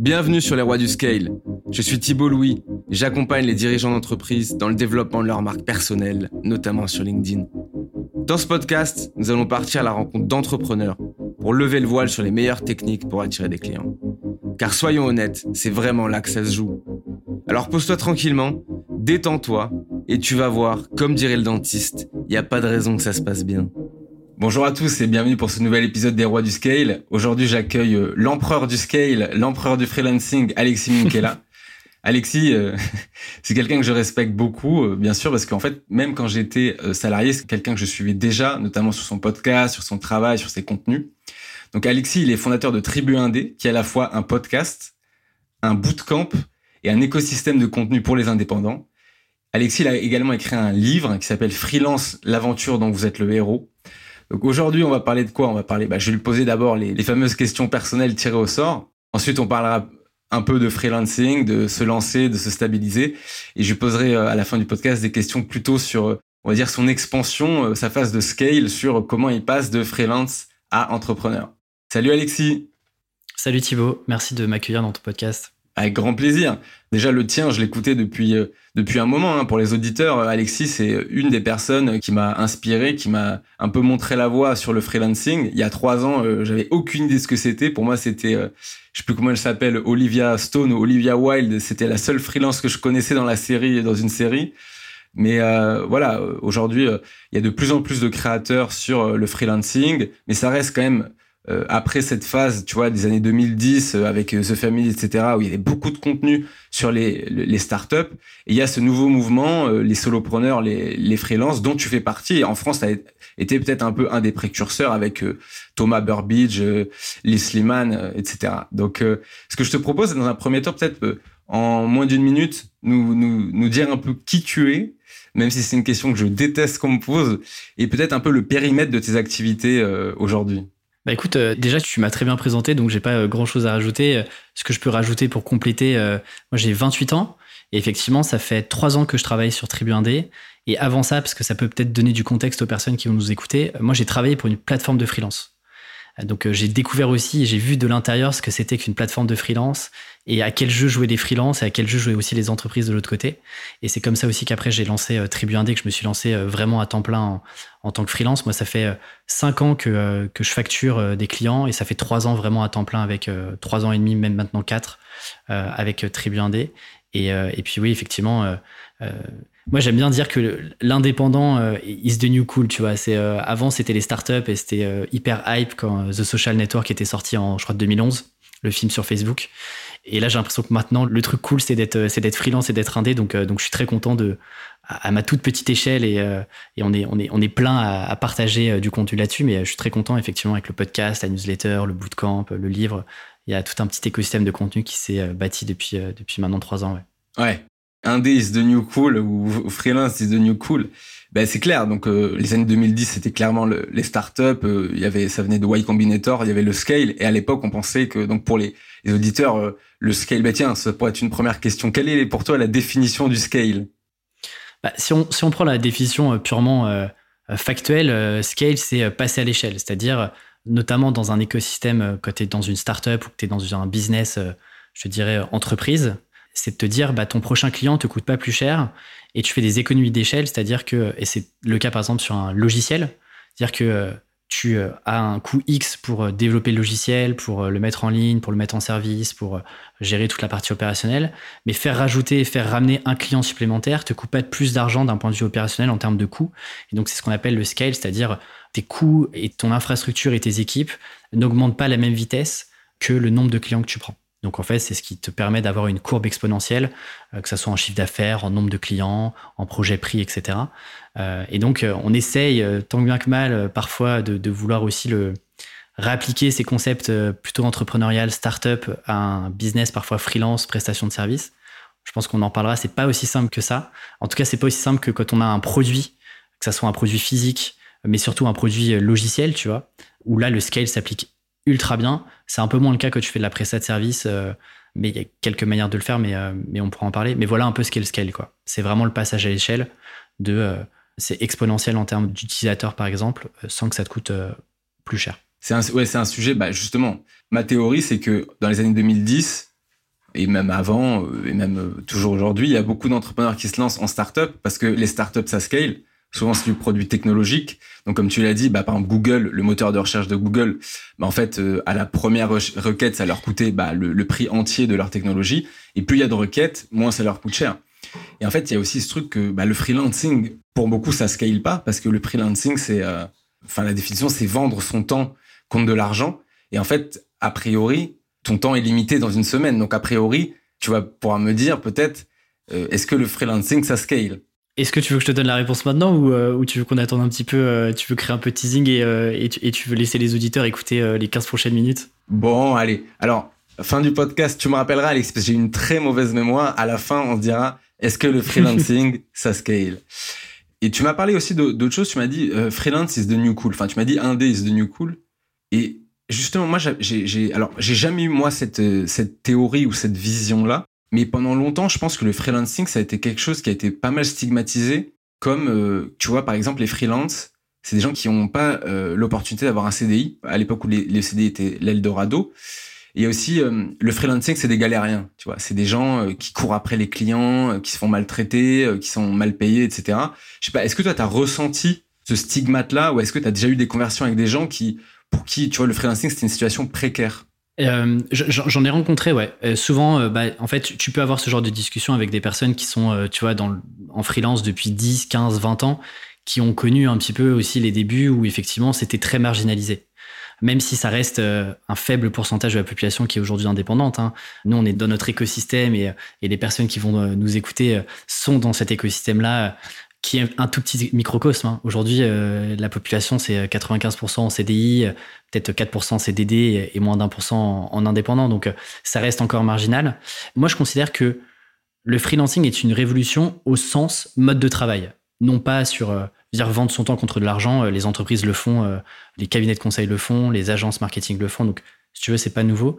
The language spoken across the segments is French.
Bienvenue sur les rois du scale. Je suis Thibault Louis j'accompagne les dirigeants d'entreprise dans le développement de leur marque personnelle, notamment sur LinkedIn. Dans ce podcast, nous allons partir à la rencontre d'entrepreneurs pour lever le voile sur les meilleures techniques pour attirer des clients. Car soyons honnêtes, c'est vraiment là que ça se joue. Alors pose-toi tranquillement, détends-toi et tu vas voir, comme dirait le dentiste, il n'y a pas de raison que ça se passe bien. Bonjour à tous et bienvenue pour ce nouvel épisode des Rois du Scale. Aujourd'hui, j'accueille euh, l'empereur du scale, l'empereur du freelancing, Alexis Minkela. Alexis, euh, c'est quelqu'un que je respecte beaucoup, euh, bien sûr, parce qu'en fait, même quand j'étais salarié, c'est quelqu'un que je suivais déjà, notamment sur son podcast, sur son travail, sur ses contenus. Donc Alexis, il est fondateur de Tribu Indé, qui est à la fois un podcast, un bootcamp et un écosystème de contenu pour les indépendants. Alexis il a également écrit un livre qui s'appelle Freelance, l'aventure dont vous êtes le héros. Donc aujourd'hui, on va parler de quoi? On va parler. Bah, je vais lui poser d'abord les, fameuses questions personnelles tirées au sort. Ensuite, on parlera un peu de freelancing, de se lancer, de se stabiliser. Et je lui poserai euh, à la fin du podcast des questions plutôt sur, euh, on va dire, son expansion, euh, sa phase de scale, sur comment il passe de freelance à entrepreneur. Salut Alexis. Salut Thibaut, merci de m'accueillir dans ton podcast. Avec grand plaisir. Déjà le tien, je l'écoutais depuis depuis un moment. Hein. Pour les auditeurs, euh, Alexis c'est une des personnes qui m'a inspiré, qui m'a un peu montré la voie sur le freelancing. Il y a trois ans, euh, j'avais aucune idée de ce que c'était. Pour moi, c'était, je sais plus comment elle s'appelle, Olivia Stone ou Olivia Wilde. C'était la seule freelance que je connaissais dans la série, dans une série. Mais voilà, aujourd'hui, il y a de plus en plus de créateurs sur le freelancing, mais ça reste quand même euh, après cette phase, tu vois, des années 2010 euh, avec euh, The Family, etc., où il y avait beaucoup de contenu sur les, les startups, et il y a ce nouveau mouvement, les solopreneurs, les, les freelances, dont tu fais partie. Et en France, tu as été peut-être un peu un des précurseurs avec Thomas Burbidge, Lee Sliman, etc. Donc, ce que je te propose, dans un premier temps, peut-être en moins d'une minute, nous, nous, nous dire un peu qui tu es, même si c'est une question que je déteste qu'on me pose, et peut-être un peu le périmètre de tes activités aujourd'hui. Bah écoute, euh, déjà tu m'as très bien présenté, donc j'ai pas euh, grand chose à rajouter. Euh, ce que je peux rajouter pour compléter, moi j'ai 28 ans et effectivement ça fait 3 ans que je travaille sur Tribu 1D. Et avant ça, parce que ça peut peut-être donner du contexte aux personnes qui vont nous écouter, moi j'ai travaillé pour une plateforme de freelance. Donc euh, j'ai découvert aussi j'ai vu de l'intérieur ce que c'était qu'une plateforme de freelance et à quel jeu jouaient les freelances et à quel jeu jouaient aussi les entreprises de l'autre côté. Et c'est comme ça aussi qu'après j'ai lancé euh, Tribu Indé, que je me suis lancé euh, vraiment à temps plein en, tant que freelance. Moi, ça fait cinq ans que, que je facture des clients et ça fait trois ans vraiment à temps plein avec trois ans et demi, même maintenant quatre, avec Tribu Indé. Et, et puis oui, effectivement moi, j'aime bien dire que l'indépendant euh, is the new cool, tu vois. C'est euh, avant c'était les startups et c'était euh, hyper hype quand The Social Network était sorti en je crois 2011, le film sur Facebook. Et là, j'ai l'impression que maintenant le truc cool c'est d'être c'est d'être freelance et d'être indé. Donc donc je suis très content de à, ma toute petite échelle et, et on est on est on est plein à, à partager du contenu là-dessus. Mais je suis très content effectivement avec le podcast, la newsletter, le bootcamp, le livre. Il y a tout un petit écosystème de contenu qui s'est bâti depuis depuis maintenant trois ans. Ouais. Ouais, indé is the new cool ou freelance is the new cool. Ben c'est clair. Donc euh, les années 2010 c'était clairement les startups. Euh, y avait ça venait de Y Combinator. Il y avait le scale. Et à l'époque on pensait que donc pour les, les auditeurs euh, le scale. Ben tiens ça pourrait être une première question. Quelle est pour toi la définition du scale? Bah, si on si on prend la définition purement factuelle, scale c'est passer à l'échelle. C'est-à-dire notamment dans un écosystème quand tu es dans une startup ou que tu es dans un business, je dirais entreprise c'est de te dire bah, ton prochain client te coûte pas plus cher et tu fais des économies d'échelle, c'est-à-dire que, et c'est le cas par exemple sur un logiciel, c'est-à-dire que euh, tu euh, as un coût X pour euh, développer le logiciel, pour le mettre en ligne, pour le mettre en service, pour gérer toute la partie opérationnelle, mais faire rajouter et faire ramener un client supplémentaire te coûte pas plus d'argent d'un point de vue opérationnel en termes de coûts. Et donc c'est ce qu'on appelle le scale, c'est-à-dire tes coûts et ton infrastructure et tes équipes n'augmentent pas à la même vitesse que le nombre de clients que tu prends. Donc en fait, c'est ce qui te permet d'avoir une courbe exponentielle, euh, que ce soit en chiffre d'affaires, en nombre de clients, en projet prix, etc. Euh, et donc euh, on essaye, tant bien que mal, parfois de, vouloir aussi le réappliquer ces concepts plutôt entrepreneurial, start-up, un business parfois freelance, prestation de service. Je pense qu'on en parlera. C'est pas aussi simple que ça. En tout cas, c'est pas aussi simple que quand on a un produit, que ce soit un produit physique, mais surtout un produit logiciel, tu vois, où là le scale s'applique ultra bien. C'est un peu moins le cas quand tu fais de la prestat de service, euh, mais il y a quelques manières de le faire, mais, euh, mais on pourra en parler. Mais voilà un peu ce qu'est le scale. C'est vraiment le passage à l'échelle de. Euh, c'est exponentiel en termes d'utilisateurs, par exemple, sans que ça te coûte plus cher. C'est un, ouais, c'est un sujet, bah, justement. Ma théorie, c'est que dans les années 2010, et même avant, et même toujours aujourd'hui, il y a beaucoup d'entrepreneurs qui se lancent en start-up parce que les start-up, ça scale. Souvent, c'est du produit technologique. Donc, comme tu l'as dit, bah, par exemple, Google, le moteur de recherche de Google, bah, en fait, à la première requête, ça leur coûtait bah, le, le, prix entier de leur technologie. Et plus il y a de requêtes, moins ça leur coûte cher. Et en fait, il y a aussi ce truc que bah, le freelancing, pour beaucoup, ça scale pas parce que le freelancing, c'est, euh, enfin, la définition, c'est vendre son temps contre de l'argent. Et en fait, a priori, ton temps est limité dans une semaine. Donc, a priori, tu vas pouvoir me dire peut-être, euh, est-ce que le freelancing, ça scale? Est-ce que tu veux que je te donne la réponse maintenant ou, euh, ou tu veux qu'on attende un petit peu Tu veux créer un peu de teasing et, et, tu, et, tu, veux laisser les auditeurs écouter les 15 prochaines minutes? Bon, allez. Alors, fin du podcast, tu me rappelleras, Alex, parce que j'ai une très mauvaise mémoire. À la fin, on se dira, est-ce que le freelancing, ça scale? Et tu m'as parlé aussi d'autres choses. Tu m'as dit euh, freelance is the new cool. Enfin, tu m'as dit indé is the new cool. Et justement, moi, j'ai alors j'ai jamais eu moi cette cette théorie ou cette vision là. Mais pendant longtemps, je pense que le freelancing, ça a été quelque chose qui a été pas mal stigmatisé. Comme euh, tu vois, par exemple, les freelances, c'est des gens qui n'ont pas euh, l'opportunité d'avoir un CDI. À l'époque où les, les CDI étaient l'Eldorado. Il y a aussi euh, le freelancing, c'est des galériens, tu vois. C'est des gens euh, qui courent après les clients, euh, qui se font maltraiter, qui sont mal payés, etc. Je sais pas. Est-ce que toi, tu as ressenti ce stigmate-là, ou est-ce que tu as déjà eu des conversions avec des gens qui, pour qui, tu vois, le freelancing, c'était une situation précaire? Euh, J'en ai rencontré, ouais. souvent, bah, en fait, tu peux avoir ce genre de discussion avec des personnes qui sont, tu vois, dans, en freelance depuis 10, 15, 20 ans, qui ont connu un petit peu aussi les débuts où effectivement c'était très marginalisé même si ça reste euh, un faible pourcentage de la population qui est aujourd'hui indépendante. Hein. Nous, on est dans notre écosystème et, les personnes qui vont euh, nous écouter euh, sont dans cet écosystème-là qui est un tout petit microcosme. Hein. Aujourd'hui, la population, c'est 95% en CDI, peut-être 4% en CDD et moins d'un pour cent en indépendant. Donc, ça reste encore marginal. Moi, je considère que le freelancing est une révolution au sens mode de travail. Non pas sur dire vendre son temps contre de l'argent, euh, les entreprises le font, euh, les cabinets de conseil le font, les agences marketing le font. Donc, si tu veux, c'est pas nouveau.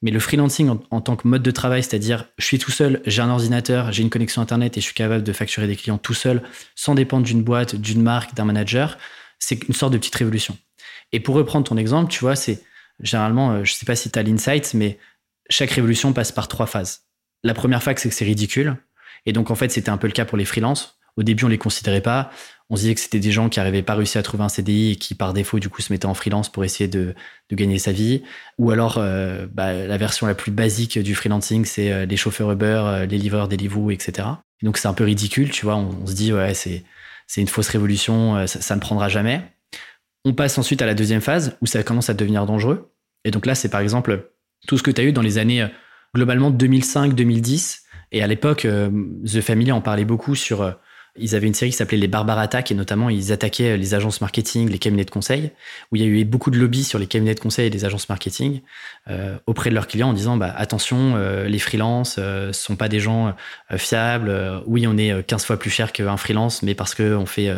Mais le freelancing en, tant que mode de travail, c'est-à-dire je suis tout seul, j'ai un ordinateur, j'ai une connexion internet et je suis capable de facturer des clients tout seul, sans dépendre d'une boîte, d'une marque, d'un manager, c'est une sorte de petite révolution. Et pour reprendre ton exemple, tu vois, c'est généralement, euh, je sais pas si tu as l'insight, mais chaque révolution passe par trois phases. La première phase, c'est que c'est ridicule. Et donc, en fait, c'était un peu le cas pour les freelances. Au début, on les considérait pas. On se disait que c'était des gens qui n'arrivaient pas réussi à trouver un CDI et qui, par défaut, du coup, se mettaient en freelance pour essayer de, gagner sa vie. Ou alors, euh, bah, la version la plus basique du freelancing, c'est euh, les chauffeurs Uber, euh, les livreurs Deliveroo, etc. donc, c'est un peu ridicule, tu vois. On, se dit, ouais, c'est, c'est une fausse révolution, ça, ne prendra jamais. On passe ensuite à la deuxième phase où ça commence à devenir dangereux. Et donc là, c'est par exemple tout ce que tu as eu dans les années globalement 2005-2010. Et à l'époque, The Family en parlait beaucoup sur ils avaient une série qui s'appelait Les Barbares Attaques et notamment ils attaquaient les agences marketing, les cabinets de conseil, où il y a eu beaucoup de lobbies sur les cabinets de conseil et les agences marketing euh, auprès de leurs clients en disant bah, attention, euh, les freelances euh, sont pas des gens euh, fiables. oui, on est 15 fois plus cher qu'un freelance, mais parce qu'on fait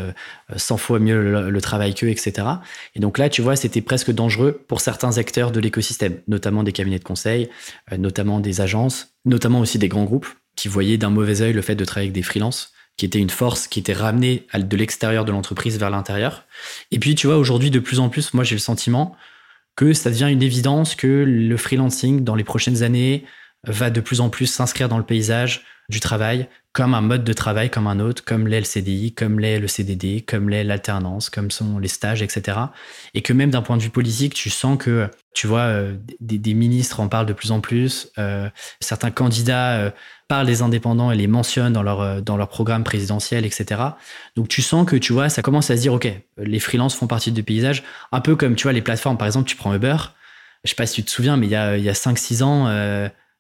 100 fois mieux le, le travail qu'eux, etc. Et donc là, tu vois, c'était presque dangereux pour certains acteurs de l'écosystème, notamment des cabinets de conseil, notamment des agences, notamment aussi des grands groupes qui voyaient d'un mauvais œil le fait de travailler avec des freelances qui était une force qui était ramenée de l'extérieur de l'entreprise vers l'intérieur. Et puis, tu vois, aujourd'hui, de plus en plus, moi, j'ai le sentiment que ça devient une évidence que le freelancing, dans les prochaines années, va de plus en plus s'inscrire dans le paysage du travail comme un mode de travail comme un autre, comme l'est le CDI, comme l'est le CDD, comme l'est l'alternance, comme sont les stages, etc. Et que même d'un point de vue politique, tu sens que, tu vois, euh, des, ministres en parlent de plus en plus, euh, certains candidats euh, parlent des indépendants et les mentionnent dans leur, dans leur programme présidentiel, etc. Donc tu sens que, tu vois, ça commence à se dire, OK, les freelances font partie du paysage, un peu comme, tu vois, les plateformes, par exemple, tu prends Uber, je sais pas si tu te souviens, mais il y a, il y a 5-6 ans,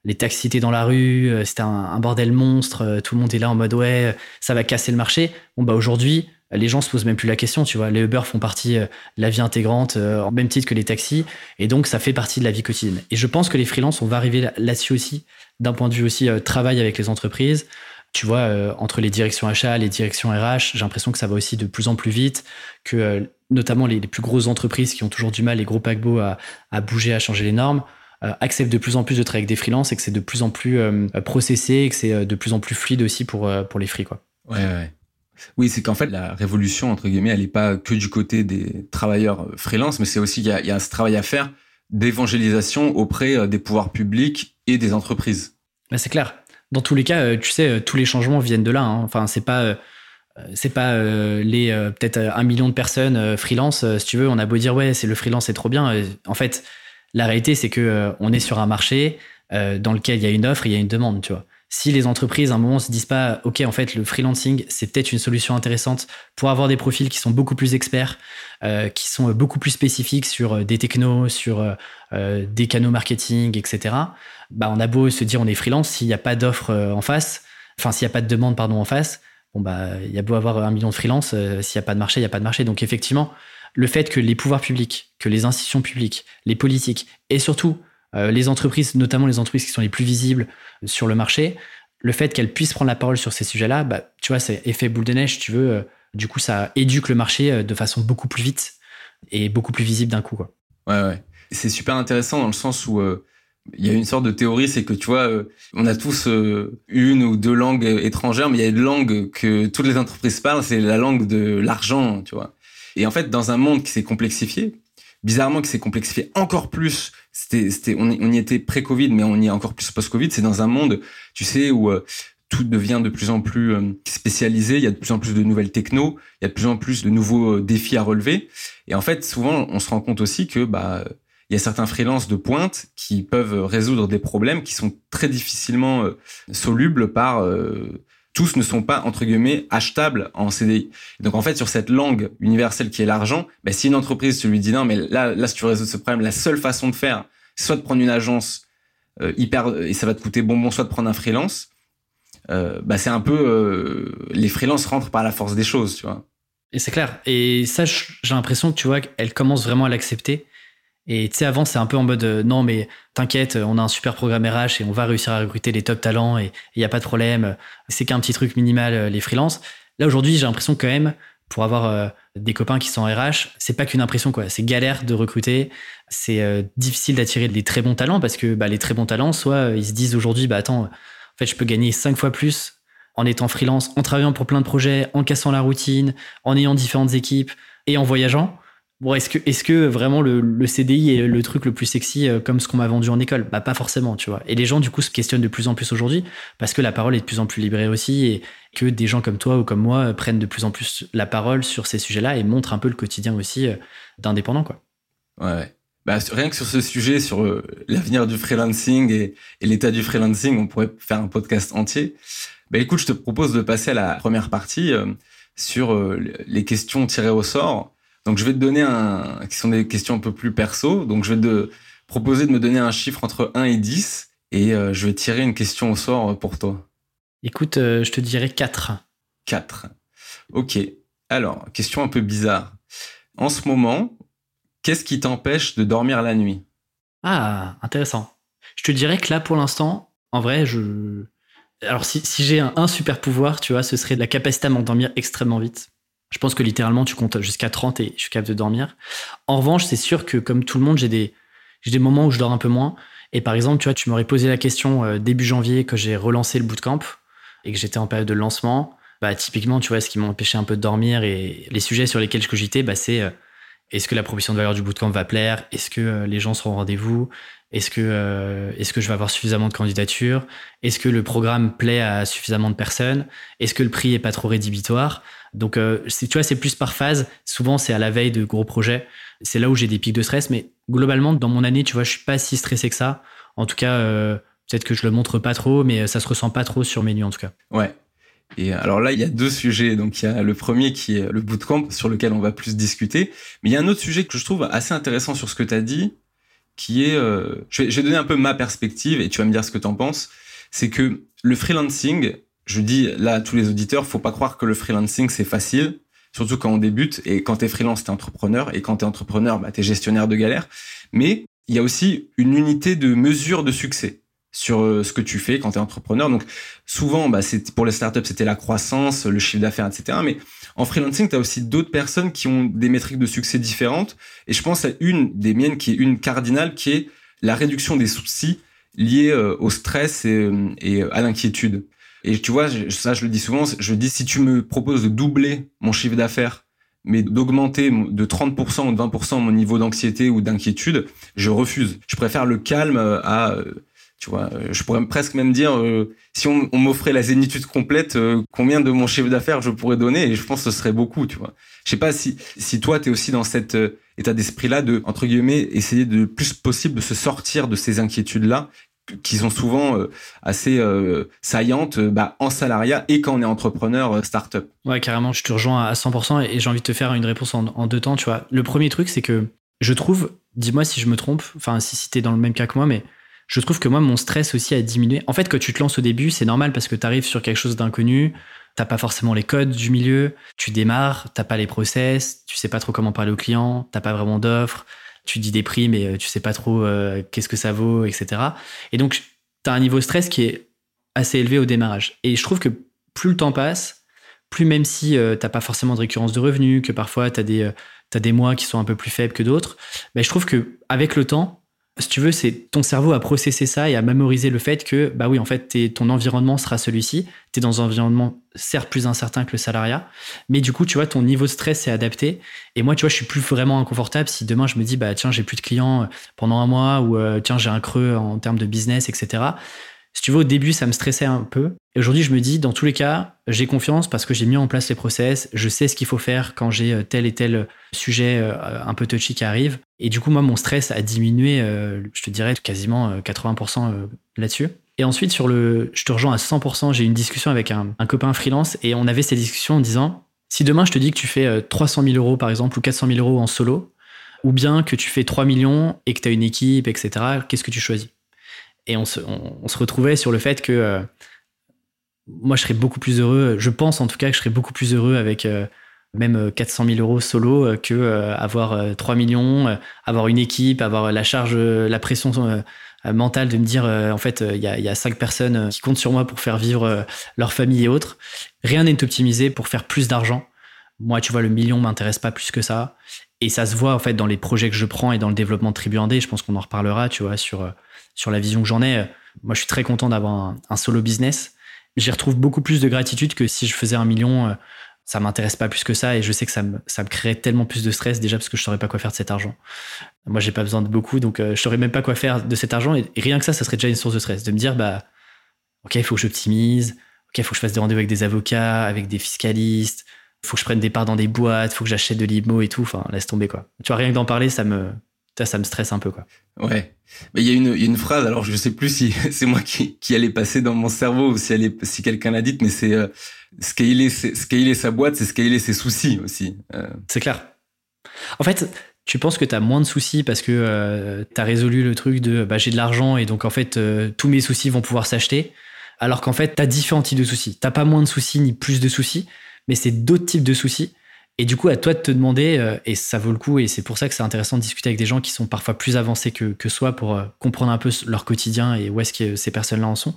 les taxis étaient dans la rue, euh, c'était un, bordel monstre, euh, tout le monde est là en mode ouais, ça va casser le marché. Bon bah aujourd'hui, les gens se posent même plus la question, tu vois. Les Uber font partie euh, de la vie intégrante, en même titre que les taxis, et donc ça fait partie de la vie quotidienne. Et je pense que les freelances, on va arriver là-dessus aussi, d'un point de vue aussi travail avec les entreprises. Tu vois, entre les directions achats, les directions RH, j'ai l'impression que ça va aussi de plus en plus vite, que notamment les, plus grosses entreprises qui ont toujours du mal, les gros paquebots, à, bouger, à changer les normes, euh, acceptent de plus en plus de travailler avec des freelances et que c'est de plus en plus euh, processé et que c'est euh, de plus en plus fluide aussi pour, pour les free. Quoi. Ouais, ouais. Oui, c'est qu'en fait, la révolution, entre guillemets, elle n'est pas que du côté des travailleurs freelance, mais c'est aussi qu'il y, y, a ce travail à faire d'évangélisation auprès des pouvoirs publics et des entreprises. Bah, c'est clair. Dans tous les cas, tu sais, tous les changements viennent de là. Hein. Enfin, c'est pas c'est pas les peut-être un million de personnes freelance si tu veux on a beau dire ouais c'est le freelance c'est trop bien en fait la réalité c'est que on est sur un marché dans lequel il y a une offre et il y a une demande tu vois. Si les entreprises à un moment se disent pas ok en fait le freelancing c'est peut-être une solution intéressante pour avoir des profils qui sont beaucoup plus experts euh, qui sont beaucoup plus spécifiques sur euh, des technos sur euh, des canaux marketing etc bah on a beau se dire on est freelance s'il n'y a pas d'offre en face enfin s'il n'y a pas de demande pardon en face bon bah il y a beau avoir un million de freelance s'il n'y a pas de marché il n'y a pas de marché. Donc effectivement le fait que les pouvoirs publics que les institutions publiques les politiques et surtout euh, les entreprises, notamment les entreprises qui sont les plus visibles sur le marché, le fait qu'elles puissent prendre la parole sur ces sujets-là, bah, tu vois, c'est effet boule de neige, tu veux. Euh, du coup, ça éduque le marché euh, de façon beaucoup plus vite et beaucoup plus visible d'un coup. Ouais, ouais. C'est super intéressant dans le sens où il y a une sorte de théorie, c'est que tu vois, on a tous une ou deux langues étrangères, mais il y a une langue que toutes les entreprises parlent, c'est la langue de l'argent, tu vois. Et en fait, dans un monde qui s'est complexifié, bizarrement, qui s'est complexifié encore plus c'était, c'était, on, y était pré-Covid, mais on y est encore plus post-Covid. C'est dans un monde, tu sais, où euh, tout devient de plus en plus euh, spécialisé. Il y a de plus en plus de nouvelles techno. Il y a de plus en plus de nouveaux euh, défis à relever. Et en fait, souvent, on se rend compte aussi que, bah, il y a certains freelances de pointe qui peuvent résoudre des problèmes qui sont très difficilement solubles par tous ne sont pas entre guillemets achetables en CDI. donc en fait sur cette langue universelle qui est l'argent, ben, si une entreprise se lui dit non mais là là si tu veux résoudre ce problème, la seule façon de faire, soit de prendre une agence euh, hyper et ça va te coûter bonbon, soit de prendre un freelance. Euh, bah c'est un peu euh, les freelances rentrent par la force des choses, tu vois. Et c'est clair. Et ça, j'ai l'impression que tu vois qu'elle commence vraiment à l'accepter. Et tu sais, avant, c'est un peu en mode euh, non, mais t'inquiète, on a un super programme RH et on va réussir à recruter les top talents et il n'y a pas de problème. C'est qu'un petit truc minimal, euh, les freelances. Là, aujourd'hui, j'ai l'impression quand même, pour avoir euh, des copains qui sont en RH, c'est pas qu'une impression, quoi. C'est galère de recruter. C'est difficile d'attirer des très bons talents parce que bah, les très bons talents, soit ils se disent aujourd'hui, bah attends, en fait, je peux gagner cinq fois plus en étant freelance, en travaillant pour plein de projets, en cassant la routine, en ayant différentes équipes et en voyageant. Bon, est-ce que, est-ce que vraiment le, CDI est le truc le plus sexy euh, comme ce qu'on m'a vendu en école? Bah pas forcément, tu vois. Et les gens du coup se questionnent de plus en plus aujourd'hui parce que la parole est de plus en plus libérée aussi et que des gens comme toi ou comme moi euh, prennent de plus en plus la parole sur ces sujets-là et montrent un peu le quotidien aussi euh, d'indépendants, quoi. Ouais. Bah, rien que sur ce sujet, sur l'avenir du freelancing et, l'état du freelancing, on pourrait faire un podcast entier. Bah écoute, je te propose de passer à la première partie sur les questions tirées au sort. Donc je vais te donner un, qui sont des questions un peu plus perso. Donc je vais te proposer de me donner un chiffre entre 1 et 10 et euh, je vais tirer une question au sort pour toi. Écoute, euh, je te dirais 4. 4. Ok. Alors, question un peu bizarre. En ce moment, qu'est-ce qui t'empêche de dormir la nuit? Ah, intéressant. Je te dirais que là, pour l'instant, en vrai, je... Alors, si, si j'ai un, un, super pouvoir, tu vois, ce serait la capacité à m'endormir extrêmement vite. Je pense que littéralement, tu comptes jusqu'à 30 et je suis capable de dormir. En revanche, c'est sûr que comme tout le monde, j'ai des, moments où je dors un peu moins. Et par exemple, tu vois, tu m'aurais posé la question euh, début janvier que j'ai relancé le bootcamp et que j'étais en période de lancement. Bah, typiquement, tu vois, ce qui m'a un peu de dormir et les sujets sur lesquels je cogitais, bah, c'est euh, est-ce que la proposition de valeur du bootcamp va plaire? Est-ce que euh, les gens seront au rendez-vous? Est-ce que, est-ce que je vais avoir suffisamment de candidatures? Est-ce que le programme plaît à suffisamment de personnes? Est-ce que le prix est pas trop rédhibitoire? Donc, euh, tu vois, c'est plus par phase. Souvent, c'est à la veille de gros projets. C'est là où j'ai des pics de stress. Mais globalement, dans mon année, tu vois, je suis pas si stressé que ça. En tout cas, euh, peut-être que je le montre pas trop, mais ça se ressent pas trop sur mes nuits, en tout cas. Ouais. Et alors là, il y a deux sujets. Donc, il y a le premier qui est le bootcamp, sur lequel on va plus discuter. Mais il y a un autre sujet que je trouve assez intéressant sur ce que tu as dit, qui est... Euh, je, vais, je vais donner un peu ma perspective et tu vas me dire ce que tu en penses. C'est que le freelancing, je dis là à tous les auditeurs, faut pas croire que le freelancing c'est facile, surtout quand on débute et quand tu es freelance, tu es entrepreneur et quand tu es entrepreneur, bah, gestionnaire de galère. Mais il y a aussi une unité de mesure de succès sur euh, ce que tu fais quand tu es entrepreneur. Donc souvent, bah, pour les startups, c'était la croissance, le chiffre d'affaires, etc. Mais en freelancing, tu as aussi d'autres personnes qui ont des métriques de succès différentes. Et je pense à une des miennes qui est une cardinale, qui est la réduction des soucis liés euh, au stress et, euh, et à l'inquiétude. Et tu vois, ça je le dis souvent, je dis si tu me proposes de doubler mon chiffre d'affaires, mais d'augmenter de 30% ou de 20% mon niveau d'anxiété ou d'inquiétude, je refuse. Je préfère le calme à, Tu vois, euh, je pourrais presque même dire, euh, si on, m'offrait la zénitude complète, euh, combien de mon chiffre d'affaires je pourrais donner Et je pense que ce serait beaucoup, tu vois. Je sais pas si, si toi, tu es aussi dans cet état d'esprit-là de, entre guillemets, essayer de plus possible de se sortir de ces inquiétudes-là qui sont souvent assez saillantes bah, en salariat et quand on est entrepreneur start-up. Ouais, carrément, je te rejoins à 100% et j'ai envie de te faire une réponse en, en deux temps, tu vois. Le premier truc, c'est que je trouve, dis-moi si je me trompe, enfin si, si tu es dans le même cas que moi, mais je trouve que moi, mon stress aussi a diminué. En fait, quand tu te lances au début, c'est normal parce que tu arrives sur quelque chose d'inconnu, t'as pas forcément les codes du milieu, tu démarres, t'as pas les process, tu sais pas trop comment parler aux clients, t'as pas vraiment d'offres, tu dis des prix, mais euh, tu sais pas trop euh, qu'est-ce que ça vaut, etc. Et donc, tu as un niveau stress qui est assez élevé au démarrage. Et je trouve que plus le temps passe, plus même si euh, t'as pas forcément de récurrence de revenus, que parfois tu as des, des mois qui sont un peu plus faibles que d'autres, mais je trouve que avec le temps, si tu veux, c'est ton cerveau a processé ça et a mémorisé le fait que, bah oui, en fait, ton environnement sera celui-ci. Tu es dans un environnement certes plus incertain que le salariat, mais du coup, tu vois, ton niveau de stress s'est adapté. Et moi, tu vois, je suis plus vraiment inconfortable si demain je me dis, bah tiens, j'ai plus de clients pendant un mois ou euh, tiens, j'ai un creux en termes de business, etc. Si tu veux, au début, ça me stressait un peu. Et aujourd'hui, je me dis, dans tous les cas, j'ai confiance parce que j'ai mis en place les process, je sais ce qu'il faut faire quand j'ai euh, tel et tel sujet euh, un peu touchy qui arrive. Et du coup, moi, mon stress a diminué, euh, je te dirais, quasiment 80% là-dessus. Et ensuite, sur le, je te rejoins à 100%, j'ai eu une discussion avec un, un, copain freelance et on avait ces discussions en disant, si demain je te dis que tu fais 300 000 euros, par exemple, ou 400 000 euros en solo, ou bien que tu fais 3 millions et que tu as une équipe, etc., qu'est-ce que tu choisis? Et on se, retrouvait sur le fait que euh, moi, je serais beaucoup plus heureux, je pense en tout cas que je serais beaucoup plus heureux avec euh, même 400 000 euros solo que euh, avoir 3 millions, avoir une équipe, avoir la charge, la pression mentale de me dire en fait il y a, y a cinq personnes qui comptent sur moi pour faire vivre leur famille et autres. Rien n'est optimisé pour faire plus d'argent. Moi, tu vois, le million m'intéresse pas plus que ça. Et ça se voit en fait dans les projets que je prends et dans le développement de Tribu Je pense qu'on en reparlera, tu vois, sur sur la vision que j'en ai. Moi, je suis très content d'avoir un, solo business. J'y retrouve beaucoup plus de gratitude que si je faisais un million. Euh, ça m'intéresse pas plus que ça et je sais que ça me, ça me créerait tellement plus de stress déjà parce que je saurais pas quoi faire de cet argent. Moi, j'ai pas besoin de beaucoup, donc euh, je saurais même pas quoi faire de cet argent et, rien que ça, ça serait déjà une source de stress. De me dire, bah, ok, il faut que j'optimise, ok, il faut que je fasse des rendez-vous avec des avocats, avec des fiscalistes, faut que je prenne des parts dans des boîtes, faut que j'achète de l'IMO et tout. Enfin, laisse tomber quoi. Tu vois, rien que d'en parler, ça me, ça, ça me stresse un peu quoi. Ouais. Mais il y, a une, une phrase, alors je sais plus si c'est moi qui, qui allait passer dans mon cerveau ou si, elle est, si quelqu'un l'a dite, mais c'est euh, scaler, scaler sa boîte, c'est scaler ses soucis aussi. Euh. C'est clair. En fait, tu penses que tu as moins de soucis parce que euh, tu as résolu le truc de bah, j'ai de l'argent et donc en fait euh, tous mes soucis vont pouvoir s'acheter. Alors qu'en fait, tu as différents types de soucis. T'as pas moins de soucis ni plus de soucis, mais c'est d'autres types de soucis et du coup, à toi de te demander, euh, et ça vaut le coup, et c'est pour ça que c'est intéressant de discuter avec des gens qui sont parfois plus avancés que, que soi pour euh, comprendre un peu leur quotidien et où est-ce que ces personnes-là en sont.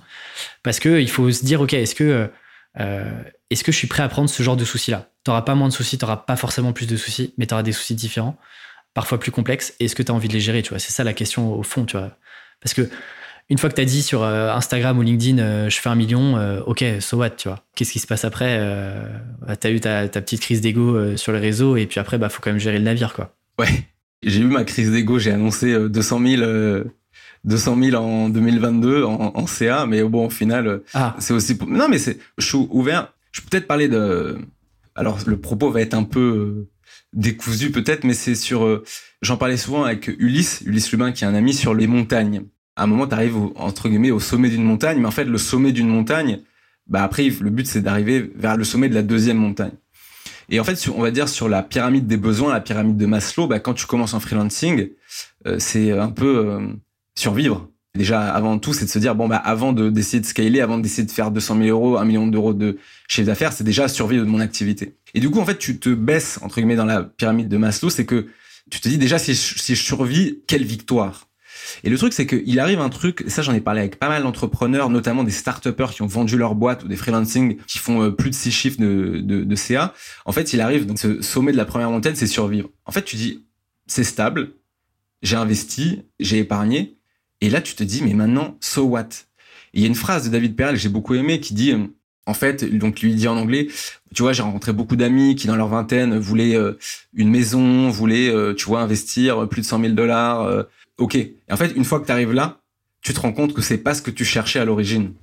Parce qu'il faut se dire, OK, est-ce que, euh, est-ce que je suis prêt à prendre ce genre de soucis-là? Tu n'auras pas moins de soucis, tu n'auras pas forcément plus de soucis, mais tu auras des soucis différents, parfois plus complexes. Et est-ce que tu as envie de les gérer tu vois? C'est ça la question au fond, tu vois? Parce que une fois que tu as dit sur euh, Instagram ou LinkedIn, euh, je fais un million, euh, ok, so what, tu vois. Qu'est-ce qui se passe après bah, Tu as eu ta, petite crise d'ego sur les réseaux et puis après, bah, faut quand même gérer le navire, quoi. Ouais, j'ai eu ma crise d'ego, j'ai annoncé 200 000, 200 000 en 2022 en, CA, mais bon, au final, ah. c'est aussi. Pour... Non, mais c'est, je suis ouvert. Je peux peut-être parler de. Alors, le propos va être un peu décousu peut-être, mais c'est sur. J'en parlais souvent avec Ulysse, Ulysse Lubin, qui est un ami sur les montagnes à un moment, tu arrives entre guillemets au sommet d'une montagne, mais en fait, le sommet d'une montagne, bah après, le but c'est d'arriver vers le sommet de la deuxième montagne. Et en fait, on va dire sur la pyramide des besoins, la pyramide de Maslow, bah, quand tu commences en freelancing, euh, c'est un peu euh, survivre. Déjà, avant tout, c'est de se dire bon bah avant de d'essayer de scaler, avant d'essayer de faire 200 000 euros, 1 million d'euros de chiffre d'affaires, c'est déjà survivre de mon activité. Et du coup, en fait, tu te baisses entre guillemets dans la pyramide de Maslow, c'est que tu te dis déjà si si je survis, quelle victoire? Et le truc, c'est qu'il arrive un truc, ça j'en ai parlé avec pas mal d'entrepreneurs, notamment des start qui ont vendu leur boîte ou des freelancing qui font euh, plus de six chiffres de, de, CA. En fait, il arrive, donc ce sommet de la première montagne, c'est survivre. En fait, tu dis, c'est stable, j'ai investi, j'ai épargné, et là tu te dis, mais maintenant, so what? Il y a une phrase de David Perel que j'ai beaucoup aimé qui dit, euh, en fait, donc lui dit en anglais, tu vois, j'ai rencontré beaucoup d'amis qui dans leur vingtaine voulaient euh, une maison, voulaient, tu vois, investir plus de 100 000 dollars, ok. En fait, une fois que tu arrives là, tu te rends compte que c'est pas ce que tu cherchais à l'origine.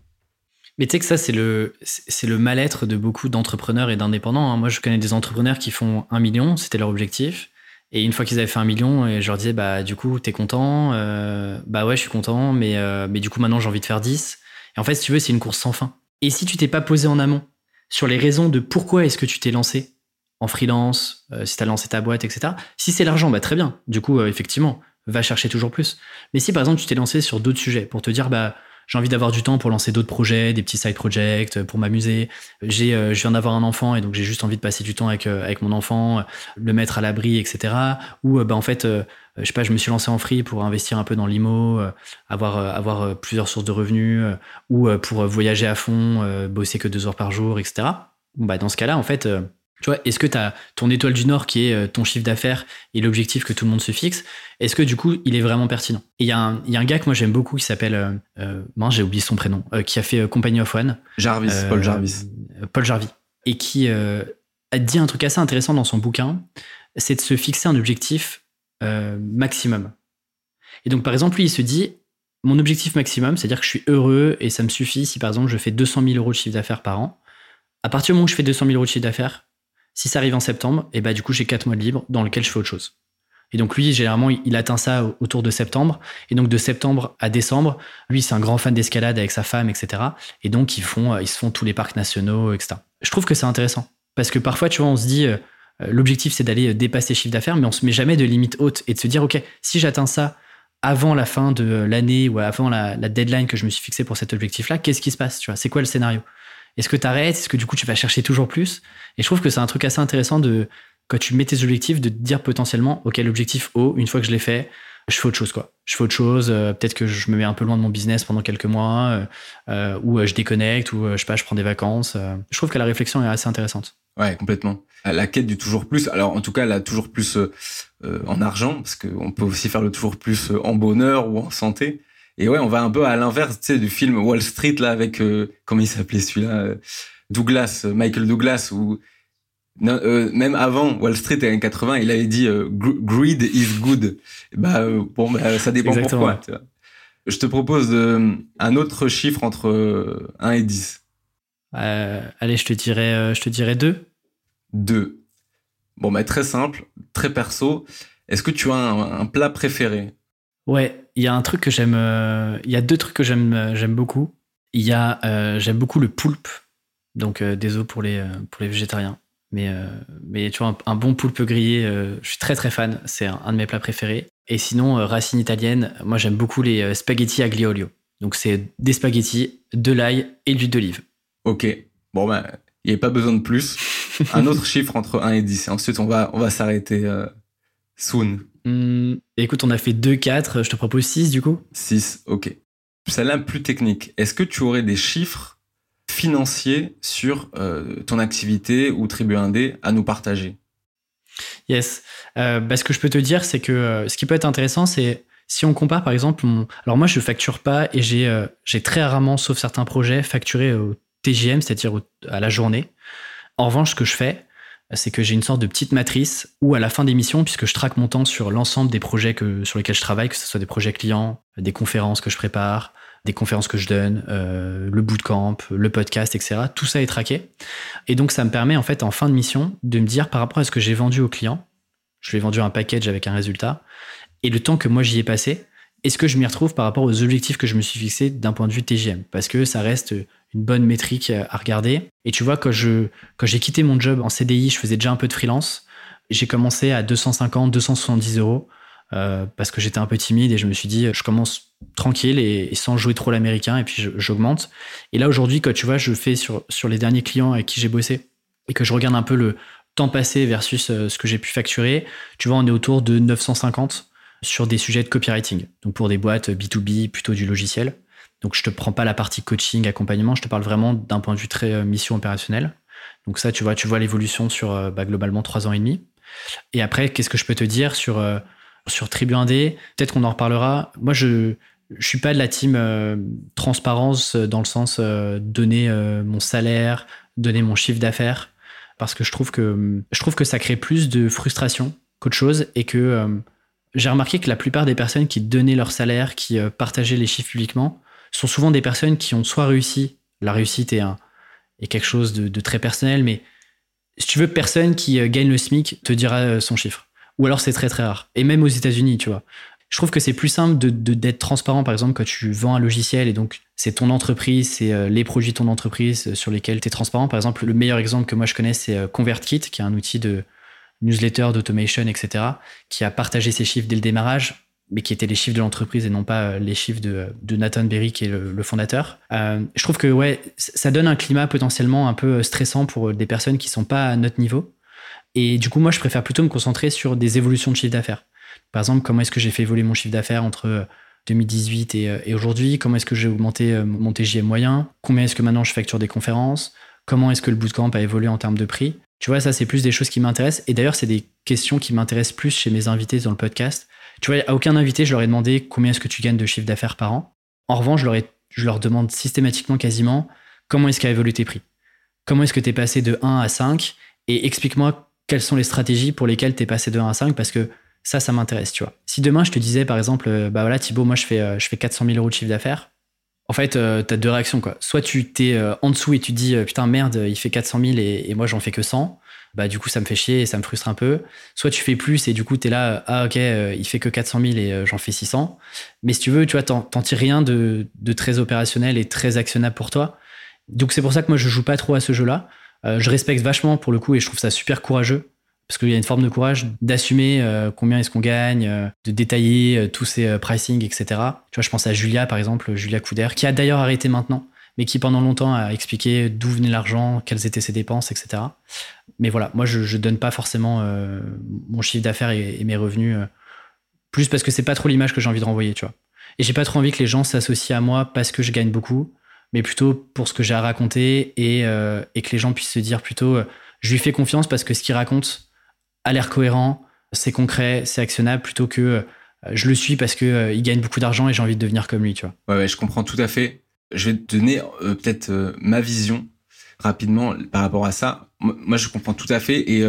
Mais tu sais que ça, c'est le, c'est le mal-être de beaucoup d'entrepreneurs et d'indépendants. Hein. Moi, je connais des entrepreneurs qui font un million, c'était leur objectif. Et une fois qu'ils avaient fait un million, et je leur disais, bah, du coup, t'es content euh, Bah ouais, je suis content, mais, euh, mais du coup, maintenant, j'ai envie de faire 10. Et en fait, si tu veux, c'est une course sans fin. Et si tu t'es pas posé en amont sur les raisons de pourquoi est-ce que tu t'es lancé en freelance, euh, si tu as lancé ta boîte, etc. Si c'est l'argent, bah très bien. Du coup, effectivement, va chercher toujours plus. Mais si par exemple tu t'es lancé sur d'autres sujets pour te dire, bah j'ai envie d'avoir du temps pour lancer d'autres projets, des petits side projects, euh, pour m'amuser. J'ai, euh, je viens d'avoir un enfant et donc j'ai juste envie de passer du temps avec euh, avec mon enfant, le mettre à l'abri, etc. Ou bah en fait, je sais pas, je me suis lancé en free pour investir un peu dans l'IMO, avoir avoir plusieurs sources de revenus, ou pour voyager à fond, bosser que deux heures par jour, etc. Bah dans ce cas-là, en fait tu vois, est-ce que tu as ton étoile du Nord qui est euh, ton chiffre d'affaires et l'objectif que tout le monde se fixe Est-ce que du coup, il est vraiment pertinent? Il y, a un gars que moi j'aime beaucoup qui s'appelle, euh, euh j'ai oublié son prénom, euh, qui a fait Company of One. Jarvis, Paul Jarvis. Paul Jarvis. Et qui a dit un truc assez intéressant dans son bouquin, c'est de se fixer un objectif maximum. Et donc par exemple, lui, il se dit, mon objectif maximum, c'est-à-dire que je suis heureux et ça me suffit si par exemple je fais 200 000 euros de chiffre d'affaires par an. À partir du moment où je fais 200 000 euros de chiffre d'affaires, si ça arrive en septembre, et bah du coup j'ai 4 mois de libre dans lesquels je fais autre chose. Et donc lui, généralement, il atteint ça autour de septembre. Et donc de septembre à décembre, lui, c'est un grand fan d'escalade avec sa femme, etc. Et donc ils font, ils se font tous les parcs nationaux, etc. Je trouve que c'est intéressant parce que parfois, tu vois, on se dit, euh, l'objectif c'est d'aller dépasser chiffre d'affaires, mais on se met jamais de limite haute et de se dire, ok, si j'atteins ça avant la fin de l'année ou avant la, deadline que je me suis fixé pour cet objectif-là, qu'est-ce qui se passe Tu vois, c'est quoi le scénario? Est-ce que tu arrêtes Est-ce que du coup tu vas chercher toujours plus? Et je trouve que c'est un truc assez intéressant de quand tu mets tes objectifs de te dire potentiellement ok l'objectif haut une fois que je l'ai fait je fais autre chose quoi. Je fais autre chose euh, peut-être que je me mets un peu loin de mon business pendant quelques mois euh, euh, ou je déconnecte ou je sais pas je prends des vacances je trouve que la réflexion est assez intéressante. Ouais complètement. La quête du toujours plus alors en tout cas la toujours plus en argent parce qu'on peut aussi faire le toujours plus en bonheur ou en santé et ouais, on va un peu à l'inverse, tu sais, du film Wall Street là avec euh, comment il s'appelait celui-là, euh, Douglas, euh, Michael Douglas, ou même avant Wall Street et 80, il avait dit greed is good. bah bon, bah, ça dépend pourquoi. Tu vois. Je te propose un autre chiffre entre 1 et 10. allez, je te dirais, je te dirais 2. 2. Bon, bah très simple, très perso. Est-ce que tu as un plat préféré? Ouais, il y a un truc que j'aime. Euh, il y a deux trucs que j'aime euh, j'aime beaucoup. Il y a euh, j'aime beaucoup le poulpe. Donc désolé pour les pour les végétariens. Mais mais tu vois un, bon poulpe grillé, je suis très très fan. C'est un, de mes plats préférés. Et sinon racine italienne, moi j'aime beaucoup les spaghetti aglio olio. Donc c'est des spaghettis, de l'ail et de l'huile d'olive. Ok. Bon ben il n'y a pas besoin de plus. un autre chiffre entre 1 et 10. Et ensuite on va on va s'arrêter soon. Hmm, écoute, on a fait 2-4, je te propose 6 du coup 6, ok. Celle-là plus technique. Est-ce que tu aurais des chiffres financiers sur euh, ton activité ou Tribu 1D à nous partager? Yes. Euh, bah, ce que je peux te dire, c'est que euh, ce qui peut être intéressant, c'est si on compare par exemple, alors moi je facture pas et j'ai j'ai très rarement, sauf certains projets, facturé au TGM, c'est-à-dire à la journée. En revanche, ce que je fais, c'est que j'ai une sorte de petite matrice où à la fin des missions, puisque je traque mon temps sur l'ensemble des projets sur lesquels je travaille, que ce soit des projets clients, des conférences que je prépare, des conférences que je donne, euh, le bootcamp, le podcast, etc. Tout ça est traqué. Et donc ça me permet en fait en fin de mission de me dire par rapport à ce que j'ai vendu au client, je lui ai vendu un package avec un résultat, et le temps que moi j'y ai passé, est-ce que je m'y retrouve par rapport aux objectifs que je me suis fixé d'un point de vue TGM Parce que ça reste une bonne métrique à regarder. Et tu vois, quand je quand j'ai quitté mon job en CDI, je faisais déjà un peu de freelance. J'ai commencé à 250, 270 euros euh, parce que j'étais un peu timide et je me suis dit, je commence tranquille et, sans jouer trop l'américain et puis j'augmente. Et là aujourd'hui, quand tu vois, je fais sur sur les derniers clients avec qui j'ai bossé et que je regarde un peu le temps passé versus euh, ce que j'ai pu facturer, tu vois, on est autour de 950 sur des sujets de copywriting. Donc pour des boîtes B2B, plutôt du logiciel. Donc je te prends pas la partie coaching, accompagnement, je te parle vraiment d'un point de vue très euh, mission opérationnelle. Donc ça, tu vois, tu vois l'évolution sur euh, bah, globalement trois ans et demi. Et après, qu'est-ce que je peux te dire sur euh, sur Tribu 1D Peut-être qu'on en reparlera. Moi, je je suis pas de la team transparence dans le sens donner mon salaire, donner mon chiffre d'affaires, parce que je trouve que je trouve que ça crée plus de frustration qu'autre chose et que j'ai remarqué que la plupart des personnes qui donnaient leur salaire, qui euh, partageaient les chiffres publiquement, sont souvent des personnes qui ont soit réussi, la réussite est, un, est quelque chose de, très personnel, mais si tu veux, personne qui euh, gagne le SMIC te dira euh, son chiffre. Ou alors c'est très très rare. Et même aux États-Unis, tu vois. Je trouve que c'est plus simple de, d'être transparent, par exemple, quand tu vends un logiciel et donc c'est ton entreprise, c'est les produits de ton entreprise sur lesquels tu es transparent. Par exemple, le meilleur exemple que moi je connais, c'est ConvertKit, qui est un outil de, newsletter, d'automation, etc., qui a partagé ses chiffres dès le démarrage, mais qui étaient les chiffres de l'entreprise et non pas euh, les chiffres de, Nathan Berry, qui est le, fondateur. Euh, je trouve que ouais, ça donne un climat potentiellement un peu stressant pour des personnes qui sont pas à notre niveau. Et du coup, moi, je préfère plutôt me concentrer sur des évolutions de chiffre d'affaires. Par exemple, comment est-ce que j'ai fait évoluer mon chiffre d'affaires entre 2018 euh, et, et aujourd'hui? Comment est-ce que j'ai augmenté mon TJM moyen? Combien est-ce que maintenant je facture des conférences? Comment est-ce que le bootcamp a évolué en termes de prix? Tu vois, ça, c'est plus des choses qui m'intéressent. Et d'ailleurs, c'est des questions qui m'intéressent plus chez mes invités dans le podcast. Tu vois, à aucun invité, je leur ai demandé combien est-ce que tu gagnes de chiffre d'affaires par an. En revanche, je leur, je leur demande systématiquement, quasiment, comment est-ce qu'a évolué tes prix? Comment est-ce que tu es passé de 1 à 5 Et explique-moi quelles sont les stratégies pour lesquelles tu es passé de 1 à 5 parce que ça, ça m'intéresse, tu vois. Si demain, je te disais, par exemple, euh, bah voilà, Thibaut, moi, je fais, euh, je fais 400 000 euros de chiffre d'affaires, en fait, euh, tu as deux réactions. Quoi. Soit tu t'es euh, en dessous et tu te dis euh, putain, merde, il fait 400 000 et, moi j'en fais que 100. Bah, du coup, ça me fait chier et ça me frustre un peu. Soit tu fais plus et du coup, tu là, ah ok, il fait que 400 000 et j'en fais 600. Mais si tu veux, tu vois, t'en rien de, très opérationnel et très actionnable pour toi. Donc, c'est pour ça que moi, je joue pas trop à ce jeu-là. je respecte vachement pour le coup et je trouve ça super courageux parce qu'il y a une forme de courage d'assumer euh, combien est-ce qu'on gagne, euh, de détailler euh, tous ces pricing, etc. Tu vois, je pense à Julia, par exemple, Julia Couder, qui a d'ailleurs arrêté maintenant, mais qui pendant longtemps a expliqué d'où venait l'argent, quelles étaient ses dépenses, etc. Mais voilà, moi, je ne donne pas forcément mon chiffre d'affaires et, mes revenus, plus parce que c'est pas trop l'image que j'ai envie de renvoyer, tu vois. Et j'ai pas trop envie que les gens s'associent à moi parce que je gagne beaucoup, mais plutôt pour ce que j'ai à raconter et, et, que les gens puissent se dire plutôt, je lui fais confiance parce que ce qu'il raconte, a l'air cohérent, c'est concret, c'est actionnable, plutôt que euh, je le suis parce qu'il euh, gagne beaucoup d'argent et j'ai envie de devenir comme lui, tu vois. Ouais, ouais, je comprends tout à fait. Je vais te donner euh, peut-être ma vision rapidement par rapport à ça. Moi, je comprends tout à fait et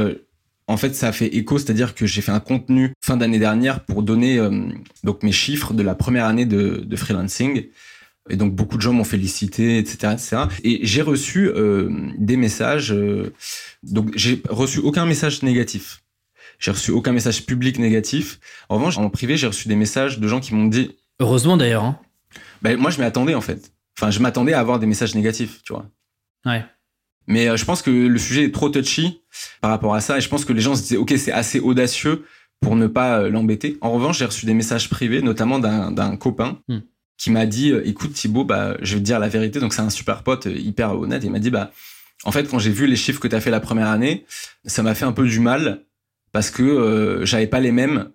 en fait, ça a fait écho, c'est-à-dire que j'ai fait un contenu fin d'année dernière pour donner donc mes chiffres de la première année de, de freelancing. Et donc beaucoup de gens m'ont félicité, etc., etc. Et j'ai reçu des messages. donc j'ai reçu aucun message négatif. J'ai reçu aucun message public négatif. En revanche, en privé, j'ai reçu des messages de gens qui m'ont dit. Heureusement d'ailleurs. Hein. Ben, moi, je m'y attendais en fait. Enfin, je m'attendais à avoir des messages négatifs, tu vois. Ouais. Mais euh, je pense que le sujet est trop touchy par rapport à ça. Et je pense que les gens se disaient, OK, c'est assez audacieux pour ne pas euh, l'embêter. En revanche, j'ai reçu des messages privés, notamment d'un copain. Hmm. Qui m'a dit euh, écoute Thibaut bah je vais te dire la vérité. Donc c'est un super pote hyper honnête. Il m'a dit bah en fait quand j'ai vu les chiffres que tu as fait la première année ça m'a fait un peu du mal parce que euh, j'avais pas les mêmes.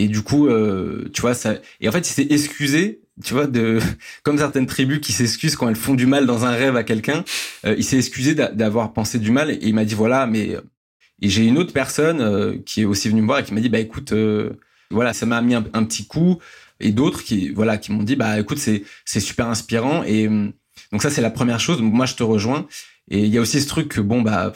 Et du coup euh, tu vois ça et en fait il s'est excusé tu vois de comme certaines tribus qui s'excusent quand elles font du mal dans un rêve à quelqu'un euh, il s'est excusé d'avoir pensé du mal et il m'a dit voilà mais et j'ai une autre personne qui est aussi venue me voir et qui m'a dit bah écoute voilà ça m'a mis un, petit coup et d'autres qui voilà qui m'ont dit bah écoute c'est c'est super inspirant et donc ça c'est la première chose. Donc moi je te rejoins. Et il y a aussi ce truc que bon bah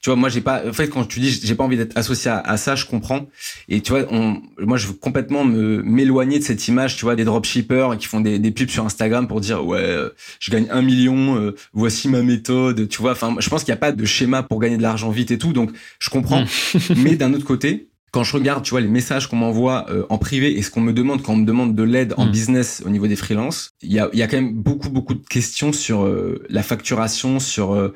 tu vois moi j'ai pas en fait quand tu dis j'ai pas envie d'être associé à, ça je comprends. Et tu vois on, moi je veux complètement me m'éloigner de cette image tu vois des dropshippers qui font des, des pubs sur Instagram pour dire ouais euh, je gagne un million euh, voici ma méthode tu vois. Enfin je pense qu'il y a pas de schéma pour gagner de l'argent vite et tout donc je comprends. Hmm. mais d'un autre côté quand je regarde, tu vois, les messages qu'on m'envoie euh, en privé et ce qu'on me demande quand on me demande de l'aide en mm. business au niveau des freelances, il y a, y a quand même beaucoup, beaucoup de questions sur euh, la facturation, sur euh,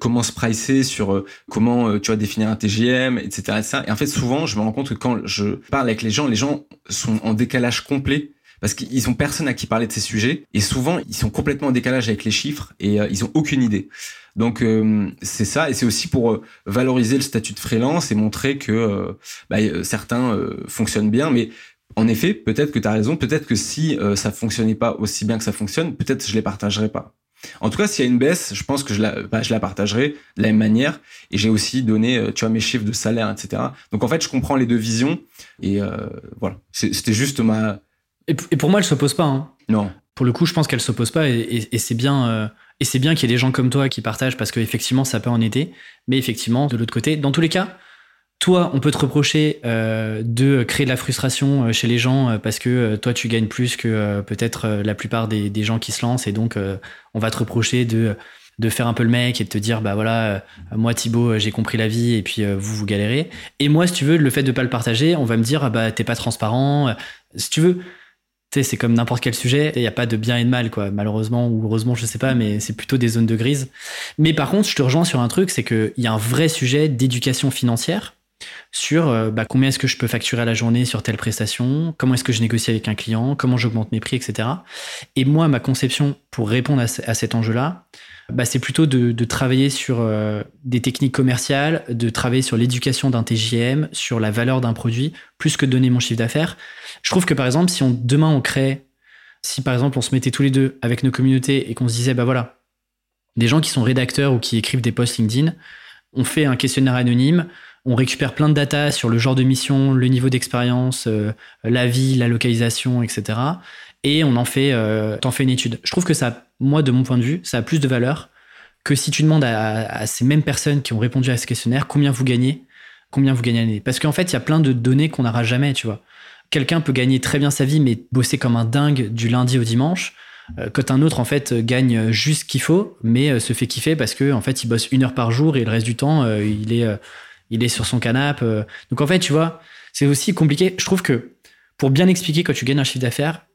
comment se pricer, sur comment, tu vois, définir un TGM, etc., etc. Et en fait, souvent, je me rends compte que quand je parle avec les gens, les gens sont en décalage complet parce qu'ils ont personne à qui parler de ces sujets et souvent ils sont complètement en décalage avec les chiffres et ils ont aucune idée. Donc euh, c'est ça, et c'est aussi pour euh, valoriser le statut de freelance et montrer que euh, bah, certains fonctionnent bien. Mais en effet, peut-être que tu as raison, peut-être que si ça fonctionnait pas aussi bien que ça fonctionne, peut-être je les partagerai pas. En tout cas, s'il y a une baisse, je pense que je la, bah, je la partagerai de la même manière. Et j'ai aussi donné, tu vois, mes chiffres de salaire, etc. Donc en fait, je comprends les deux visions. Et voilà, c'était juste ma... Et, pour moi, elle s'oppose pas. Hein. Non. Pour le coup, je pense qu'elle s'oppose pas. Et, et c'est bien et c'est bien qu'il y ait des gens comme toi qui partagent parce qu'effectivement, ça peut en aider. Mais effectivement, de l'autre côté, dans tous les cas, Toi, on peut te reprocher euh, de créer de la frustration euh, chez les gens euh, parce que toi, tu gagnes plus que peut-être la plupart des, gens qui se lancent et donc on va te reprocher de, de faire un peu le mec et de te dire bah voilà, moi Thibaut, j'ai compris la vie et puis vous, vous galérez. Et moi, si tu veux, le fait de pas le partager, on va me dire ah bah t'es pas transparent. Si tu veux, c'est comme n'importe quel sujet, il n'y a pas de bien et de mal, quoi. Malheureusement ou heureusement, je sais pas, mais c'est plutôt des zones de grise. Mais par contre, je te rejoins sur un truc, c'est qu'il y a un vrai sujet d'éducation financière sur euh, bah, combien est-ce que je peux facturer à la journée sur telle prestation, comment est-ce que je négocie avec un client, comment j'augmente mes prix, etc. Et moi, ma conception pour répondre à, cet enjeu-là, bah, c'est plutôt de, travailler sur euh, des techniques commerciales, de travailler sur l'éducation d'un TJM, sur la valeur d'un produit, plus que de donner mon chiffre d'affaires. Je trouve que par exemple, si on, demain on crée, si par exemple on se mettait tous les deux avec nos communautés et qu'on se disait, bah voilà, des gens qui sont rédacteurs ou qui écrivent des posts LinkedIn, on fait un questionnaire anonyme, on récupère plein de data sur le genre de mission, le niveau d'expérience, euh, la vie, la localisation, etc. Et on en fait, euh, t'en fais une étude. Je trouve que ça, moi, de mon point de vue, ça a plus de valeur que si tu demandes à, ces mêmes personnes qui ont répondu à ce questionnaire combien vous gagnez, combien vous gagnez l'année. Parce qu'en fait, il y a plein de données qu'on n'aura jamais, tu vois. Quelqu'un peut gagner très bien sa vie, mais bosser comme un dingue du lundi au dimanche. Euh, quand un autre, en fait, gagne juste ce qu'il faut, mais se fait kiffer parce que, en fait, il bosse une heure par jour et le reste du temps, il est il est sur son canapé. Euh. Donc en fait, tu vois, c'est aussi compliqué. Je trouve que pour bien expliquer quand tu gagnes un chiffre d'affaires,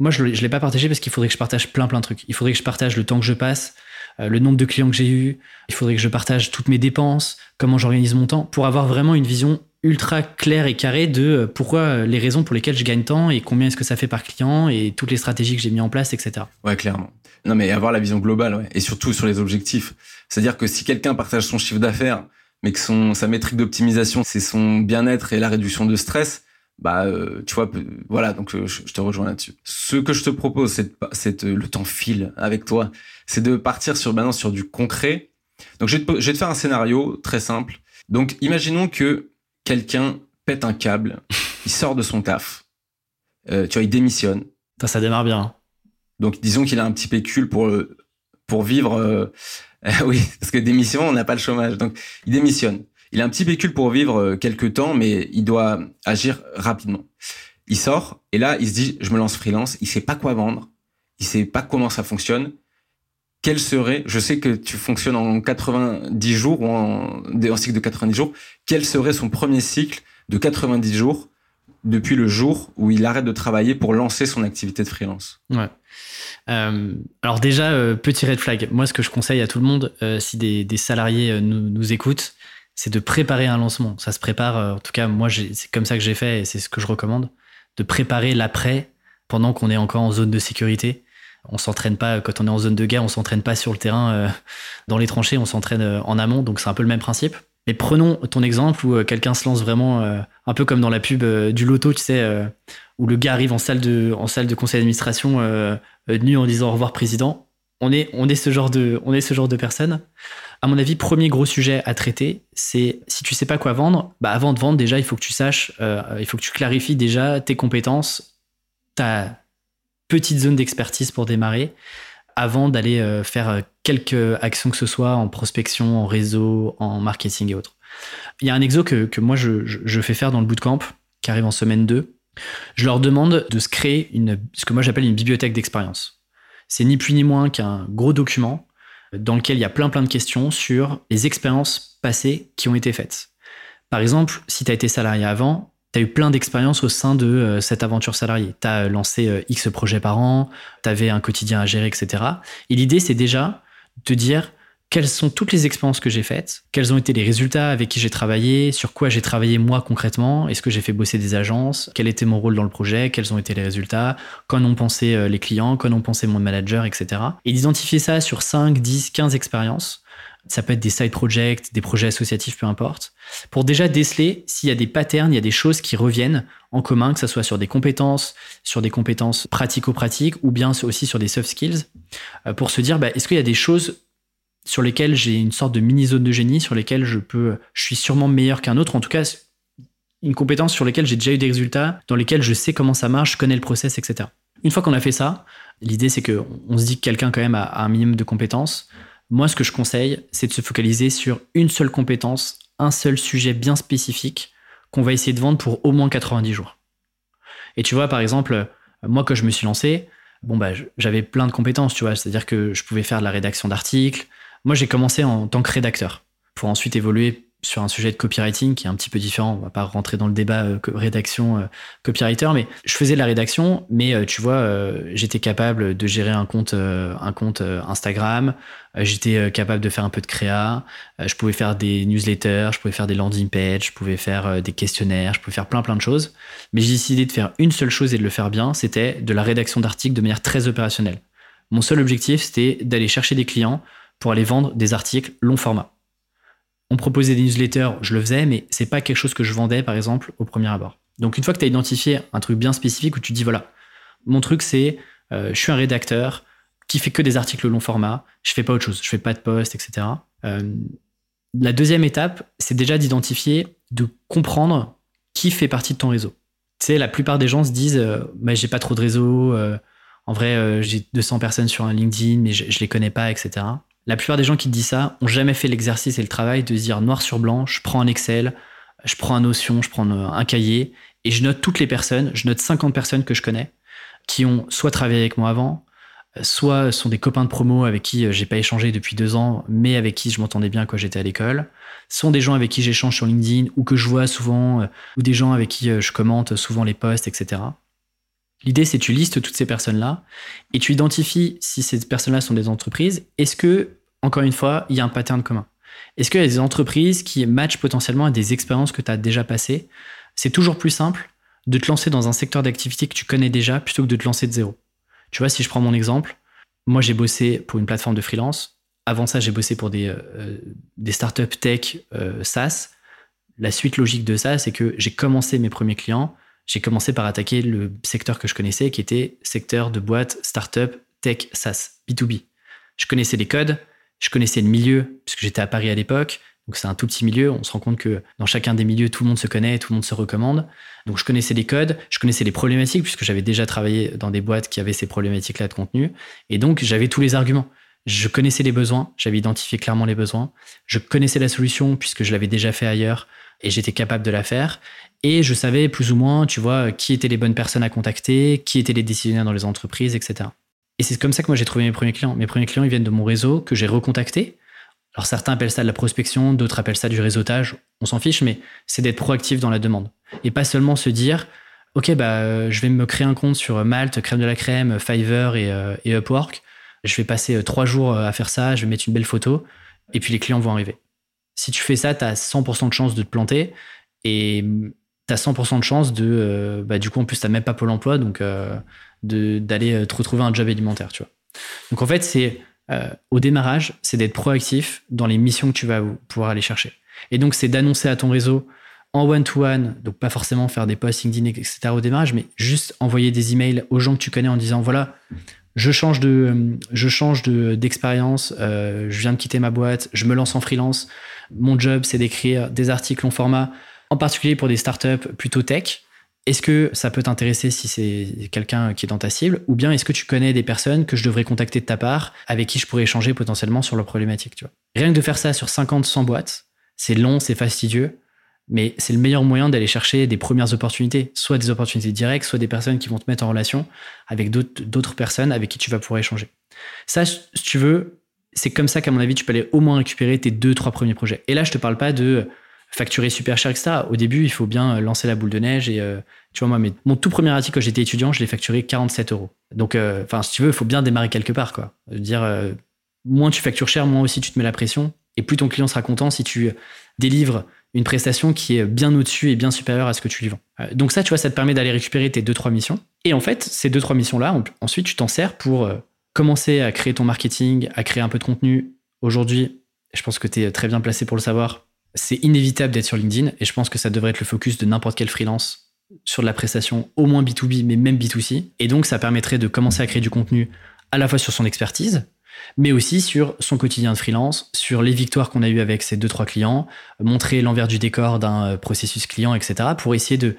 moi je ne l'ai pas partagé parce qu'il faudrait que je partage plein plein de trucs. Il faudrait que je partage le temps que je passe, euh, le nombre de clients que j'ai eu. Il faudrait que je partage toutes mes dépenses, comment j'organise mon temps, pour avoir vraiment une vision ultra claire et carrée de euh, pourquoi les raisons pour lesquelles je gagne tant et combien est-ce que ça fait par client et toutes les stratégies que j'ai mis en place, etc. Ouais, clairement. Non, mais avoir la vision globale, ouais. et surtout sur les objectifs. C'est-à-dire que si quelqu'un partage son chiffre d'affaires mais que son sa métrique d'optimisation c'est son bien-être et la réduction de stress bah euh, tu vois voilà donc euh, je, te rejoins là-dessus. Ce que je te propose c'est c'est le temps file avec toi c'est de partir sur maintenant sur du concret. Donc je vais, te, je vais te faire un scénario très simple. Donc imaginons que quelqu'un pète un câble il sort de son taf euh, tu vois il démissionne. Ça, ça démarre bien donc disons qu'il a un petit pécule pour pour vivre oui, parce que démission, on n'a pas le chômage. Donc, il démissionne. Il a un petit véhicule pour vivre euh, quelques temps, mais il doit agir rapidement. Il sort et là, il se dit, je me lance freelance. Il sait pas quoi vendre. Il sait pas comment ça fonctionne. Quel serait, je sais que tu fonctionnes en 90 jours ou en, cycle de 90 jours. Quel serait son premier cycle de 90 jours depuis le jour où il arrête de travailler pour lancer son activité de freelance? Ouais. Euh, alors déjà, euh, petit red flag. Moi, ce que je conseille à tout le monde, si des, salariés nous, écoutent, c'est de préparer un lancement. Ça se prépare, en tout cas, moi, c'est comme ça que j'ai fait et c'est ce que je recommande, de préparer l'après pendant qu'on est encore en zone de sécurité. On s'entraîne pas, quand on est en zone de guerre, on s'entraîne pas sur le terrain, dans les tranchées, on s'entraîne en amont, donc c'est un peu le même principe. Mais prenons ton exemple où quelqu'un se lance vraiment un peu comme dans la pub du loto, tu sais, où le gars arrive en salle de, en salle de conseil d'administration euh, nu en disant au revoir président. On est, on est ce genre de, on est ce genre de personne. À mon avis, premier gros sujet à traiter, c'est si tu sais pas quoi vendre, bah avant de vendre déjà, il faut que tu saches, euh, il faut que tu clarifies déjà tes compétences, ta petite zone d'expertise pour démarrer, avant d'aller euh, faire quelques actions que ce soit en prospection, en réseau, en marketing et autres. Il y a un exo que, que moi je, je, fais faire dans le bootcamp, qui arrive en semaine 2, je leur demande de se créer une, ce que moi j'appelle une bibliothèque d'expérience. C'est ni plus ni moins qu'un gros document dans lequel il y a plein plein de questions sur les expériences passées qui ont été faites. Par exemple, si tu as été salarié avant, tu as eu plein d'expériences au sein de euh, cette aventure salariée. Tu as lancé euh, X projets par an, tu avais un quotidien à gérer, etc. Et l'idée, c'est déjà de dire, quelles sont toutes les expériences que j'ai faites, quels ont été les résultats avec qui j'ai travaillé, sur quoi j'ai travaillé moi concrètement, est-ce que j'ai fait bosser des agences, quel était mon rôle dans le projet, quels ont été les résultats, qu'en ont pensé euh, les clients, qu'en ont pensé mon manager, etc. Et d'identifier ça sur 5, 10, 15 expériences. Ça peut être des side projects, des projets associatifs, peu importe. Pour déjà déceler s'il y a des patterns, il y a des choses qui reviennent en commun, que ce soit sur des compétences, sur des compétences pratico-pratiques ou bien aussi sur des soft skills, euh, pour se dire, bah, est-ce qu'il y a des choses sur lesquels j'ai une sorte de mini zone de génie, sur lesquels je peux, je suis sûrement meilleur qu'un autre, en tout cas une compétence sur lesquelles j'ai déjà eu des résultats, dans lesquels je sais comment ça marche, je connais le process, etc. Une fois qu'on a fait ça, l'idée c'est que on se dit que quelqu'un quand même a, un minimum de compétences. Moi, ce que je conseille, c'est de se focaliser sur une seule compétence un seul sujet bien spécifique qu'on va essayer de vendre pour au moins 90 jours. Et tu vois, par exemple, moi, quand je me suis lancé, bon, bah, j'avais plein de compétences, tu vois, c'est-à-dire que je pouvais faire de la rédaction d'articles. Moi, j'ai commencé en tant que rédacteur pour ensuite évoluer sur un sujet de copywriting qui est un petit peu différent. On va pas rentrer dans le débat euh, rédaction euh, copywriter, mais je faisais de la rédaction, mais euh, tu vois, j'étais capable de gérer un compte, un compte Instagram. j'étais capable de faire un peu de créa. je pouvais faire des newsletters, je pouvais faire des landing pages, je pouvais faire des questionnaires, je pouvais faire plein plein de choses. Mais j'ai décidé de faire une seule chose et de le faire bien. C'était de la rédaction d'articles de manière très opérationnelle. Mon seul objectif, c'était d'aller chercher des clients pour aller vendre des articles long format on proposait des newsletters, je le faisais, mais c'est pas quelque chose que je vendais, par exemple, au premier abord. Donc, une fois que tu as identifié un truc bien spécifique où tu dis, voilà, mon truc, c'est, euh, je suis un rédacteur qui fait que des articles long format, je fais pas autre chose, je fais pas de post, etc. Euh, la deuxième étape, c'est déjà d'identifier, de comprendre qui fait partie de ton réseau. Tu sais, la plupart des gens se disent, euh, bah, j'ai pas trop de réseau, en vrai, j'ai 200 personnes sur un LinkedIn, mais je, je les connais pas, etc. La plupart des gens qui disent ça ont jamais fait l'exercice et le travail de se dire noir sur blanc, je prends un Excel, je prends un Notion, je prends un cahier et je note toutes les personnes, je note 50 personnes que je connais qui ont soit travaillé avec moi avant, soit sont des copains de promo avec qui euh, j'ai pas échangé depuis deux ans, mais avec qui je m'entendais bien quand j'étais à l'école, sont des gens avec qui j'échange sur LinkedIn ou que je vois souvent, euh, ou des gens avec qui euh, je commente souvent les posts, etc. L'idée, c'est tu listes toutes ces personnes-là et tu identifies si ces personnes-là sont des entreprises. Est-ce que, encore une fois, il y a un pattern commun? Est-ce qu'il y a des entreprises qui matchent potentiellement à des expériences que tu as déjà passées? C'est toujours plus simple de te lancer dans un secteur d'activité que tu connais déjà plutôt que de te lancer de zéro. Tu vois, si je prends mon exemple, moi j'ai bossé pour une plateforme de freelance. Avant ça, j'ai bossé pour des, euh, des startups tech euh, SaaS. La suite logique de ça, c'est que j'ai commencé mes premiers clients j'ai commencé par attaquer le secteur que je connaissais, qui était secteur de boîte, startup, tech, SaaS, B2B. Je connaissais les codes, je connaissais le milieu, puisque j'étais à Paris à l'époque. Donc c'est un tout petit milieu. On se rend compte que dans chacun des milieux, tout le monde se connaît, tout le monde se recommande. Donc je connaissais les codes, je connaissais les problématiques, puisque j'avais déjà travaillé dans des boîtes qui avaient ces problématiques-là de contenu. Et donc j'avais tous les arguments. Je connaissais les besoins, j'avais identifié clairement les besoins. Je connaissais la solution, puisque je l'avais déjà fait ailleurs et j'étais capable de la faire. Et je savais plus ou moins, tu vois, qui étaient les bonnes personnes à contacter, qui étaient les décisionnaires dans les entreprises, etc. Et c'est comme ça que moi j'ai trouvé mes premiers clients. Mes premiers clients, ils viennent de mon réseau que j'ai recontacté. Alors certains appellent ça de la prospection, d'autres appellent ça du réseautage. On s'en fiche, mais c'est d'être proactif dans la demande. Et pas seulement se dire, OK, bah, je vais me créer un compte sur Malte, Crème de la Crème, Fiverr et, euh, et Upwork. Je vais passer euh, trois jours euh, à faire ça, je vais mettre une belle photo, et puis les clients vont arriver. Si tu fais ça, tu as 100% de chance de te planter. Et tu as 100% de chance de. Euh, bah, du coup, en plus, tu même pas Pôle emploi, donc d'aller te retrouver un job alimentaire, tu vois. Donc, en fait, c'est. au démarrage, c'est d'être proactif dans les missions que tu vas pouvoir aller chercher. Et donc, c'est d'annoncer à ton réseau en one-to-one, donc pas forcément faire des posts LinkedIn, etc. au démarrage, mais juste envoyer des emails aux gens que tu connais en disant voilà, je change de, je change d'expérience, je viens de quitter ma boîte, je me lance en freelance. Mon job, c'est d'écrire des articles en format en particulier pour des startups plutôt tech. Est-ce que ça peut t'intéresser si c'est quelqu'un qui est dans ta cible? Ou bien est-ce que tu connais des personnes que je devrais contacter de ta part avec qui je pourrais échanger potentiellement sur leurs problématiques tu vois? Rien que de faire ça sur 50, 100 boîtes, c'est long, c'est fastidieux, mais c'est le meilleur moyen d'aller chercher des premières opportunités, soit des opportunités directes, soit des personnes qui vont te mettre en relation avec d'autres personnes avec qui tu vas pouvoir échanger. Ça, si tu veux, c'est comme ça qu'à mon avis, tu peux aller au moins récupérer tes deux, trois premiers projets. Et là, je te parle pas de facturer super cher, etc. Au début, il faut bien euh, lancer la boule de neige. Et euh, tu vois, moi, mon tout premier article quand j'étais étudiant, je l'ai facturé 47 euros. Donc, euh, enfin, si tu veux, il faut bien démarrer quelque part, quoi. Dire, moins tu factures cher, moins aussi tu te mets la pression. Et plus ton client sera content si tu délivres une prestation qui est bien au-dessus et bien supérieure à ce que tu lui vends. donc ça, tu vois, ça te permet d'aller récupérer tes deux trois missions. Et en fait, ces deux trois missions-là, ensuite, tu t'en sers pour commencer à créer ton marketing, à créer un peu de contenu. Aujourd'hui, je pense que tu es très bien placé pour le savoir c'est inévitable d'être sur LinkedIn et je pense que ça devrait être le focus de n'importe quel freelance sur de la prestation, au moins B2B, mais même B2C. Et donc, ça permettrait de commencer à créer du contenu à la fois sur son expertise, mais aussi sur son quotidien de freelance, sur les victoires qu'on a eues avec ses deux, trois clients, montrer l'envers du décor d'un euh, processus client, etc., pour essayer de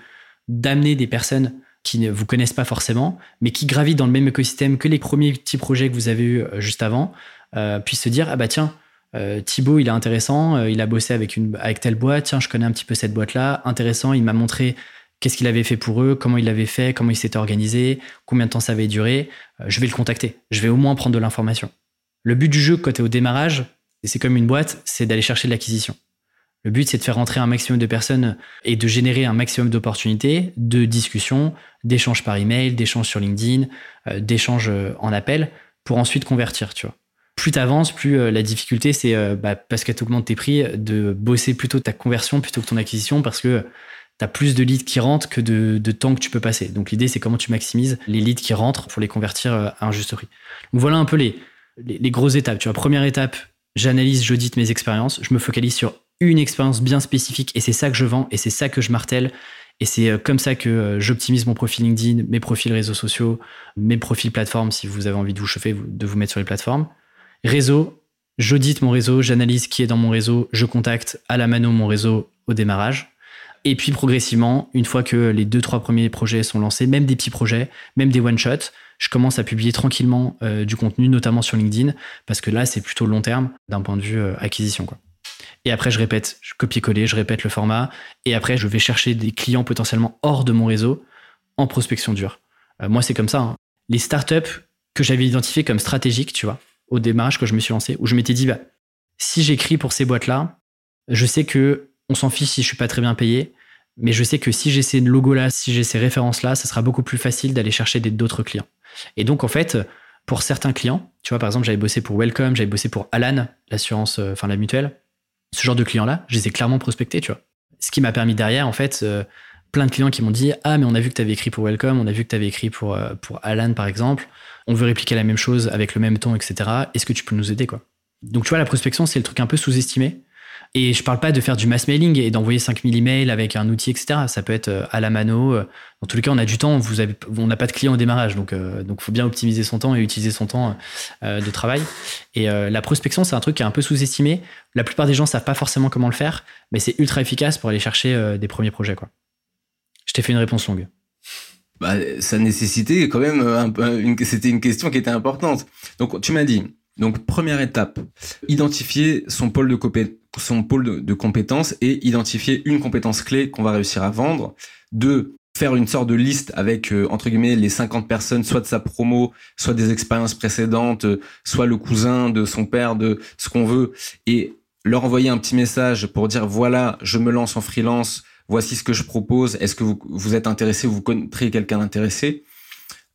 d'amener des personnes qui ne vous connaissent pas forcément, mais qui gravitent dans le même écosystème que les premiers petits projets que vous avez eus euh, juste avant, euh, puissent se dire, ah bah tiens, euh, Thibaut, il est intéressant, il a bossé avec, une, avec telle boîte, tiens, je connais un petit peu cette boîte-là, intéressant, il m'a montré qu'est-ce qu'il avait fait pour eux, comment il l'avait fait, comment il s'était organisé, combien de temps ça avait duré, je vais le contacter, je vais au moins prendre de l'information. Le but du jeu, quand tu es au démarrage, et c'est comme une boîte, c'est d'aller chercher de l'acquisition. Le but, c'est de faire rentrer un maximum de personnes et de générer un maximum d'opportunités, de discussions, d'échanges par email, d'échanges sur LinkedIn, d'échanges en appel, pour ensuite convertir, tu vois plus tu avances, plus euh, la difficulté, c'est euh, bah, parce qu'elle t'augmente tes prix, de bosser plutôt ta conversion plutôt que ton acquisition parce que tu as plus de leads qui rentrent que de, temps que tu peux passer. Donc l'idée, c'est comment tu maximises les leads qui rentrent pour les convertir euh, à un juste prix. Donc voilà un peu les, les, grosses étapes. Tu vois, première étape, j'analyse, j'audite mes expériences, je me focalise sur une expérience bien spécifique et c'est ça que je vends et c'est ça que je martèle. Et c'est comme ça que j'optimise mon profil LinkedIn, mes profils réseaux sociaux, mes profils plateformes si vous avez envie de vous chauffer, de vous mettre sur les plateformes. Réseau, j'audite mon réseau, j'analyse qui est dans mon réseau, je contacte à la mano mon réseau au démarrage. Et puis progressivement, une fois que les deux, trois premiers projets sont lancés, même des petits projets, même des one-shots, je commence à publier tranquillement euh, du contenu, notamment sur LinkedIn, parce que là, c'est plutôt long terme d'un point de vue euh, acquisition. Et après, je répète, je copie-coller, je répète le format, et après, je vais chercher des clients potentiellement hors de mon réseau en prospection dure. Euh, moi, c'est comme ça. Hein. Les startups que j'avais identifiées comme stratégiques, tu vois, au démarrage quand je me suis lancé, où je m'étais dit, bah, si j'écris pour ces boîtes-là, je sais que on s'en fiche si je suis pas très bien payé, mais je sais que si j'ai ces logos-là, si j'ai ces références-là, ça sera beaucoup plus facile d'aller chercher d'autres clients. Et donc, en fait, pour certains clients, tu vois, par exemple, j'avais bossé pour Welcome, j'avais bossé pour Alan, l'assurance, euh, enfin la mutuelle. Ce genre de clients-là, je les ai clairement prospectés, tu vois. Ce qui m'a permis derrière, en fait, euh, plein de clients qui m'ont dit Ah, mais on a vu que tu avais écrit pour Welcome, on a vu que tu avais écrit pour, euh, pour Alan, par exemple on veut répliquer la même chose avec le même ton, etc. Est-ce que tu peux nous aider, quoi? Donc, tu vois, la prospection, c'est le truc un peu sous-estimé. Et je parle pas de faire du mass mailing et d'envoyer 5000 emails avec un outil, etc. Ça peut être euh, à la mano. Euh, dans tous les cas, on a du temps. Vous avez, on n'a pas de clients au démarrage, donc euh, donc faut bien optimiser son temps et utiliser son temps de travail. Et la prospection, c'est un truc qui est un peu sous-estimé. La plupart des gens savent pas forcément comment le faire, mais c'est ultra efficace pour aller chercher des premiers projets. Quoi. Je t'ai fait une réponse longue bah, ça nécessitait quand même un, une, c'était une question qui était importante. Donc, tu m'as dit, donc première étape, identifier son pôle de de, compétences et identifier une compétence clé qu'on va réussir à vendre. Deux, faire une sorte de liste avec euh, entre guillemets les 50 personnes, soit de sa promo, soit des expériences précédentes, soit le cousin de son père, de ce qu'on veut, et leur envoyer un petit message pour dire voilà, je me lance en freelance, voici ce que je propose, est-ce que vous, êtes intéressé, vous connaîtrez quelqu'un d'intéressé?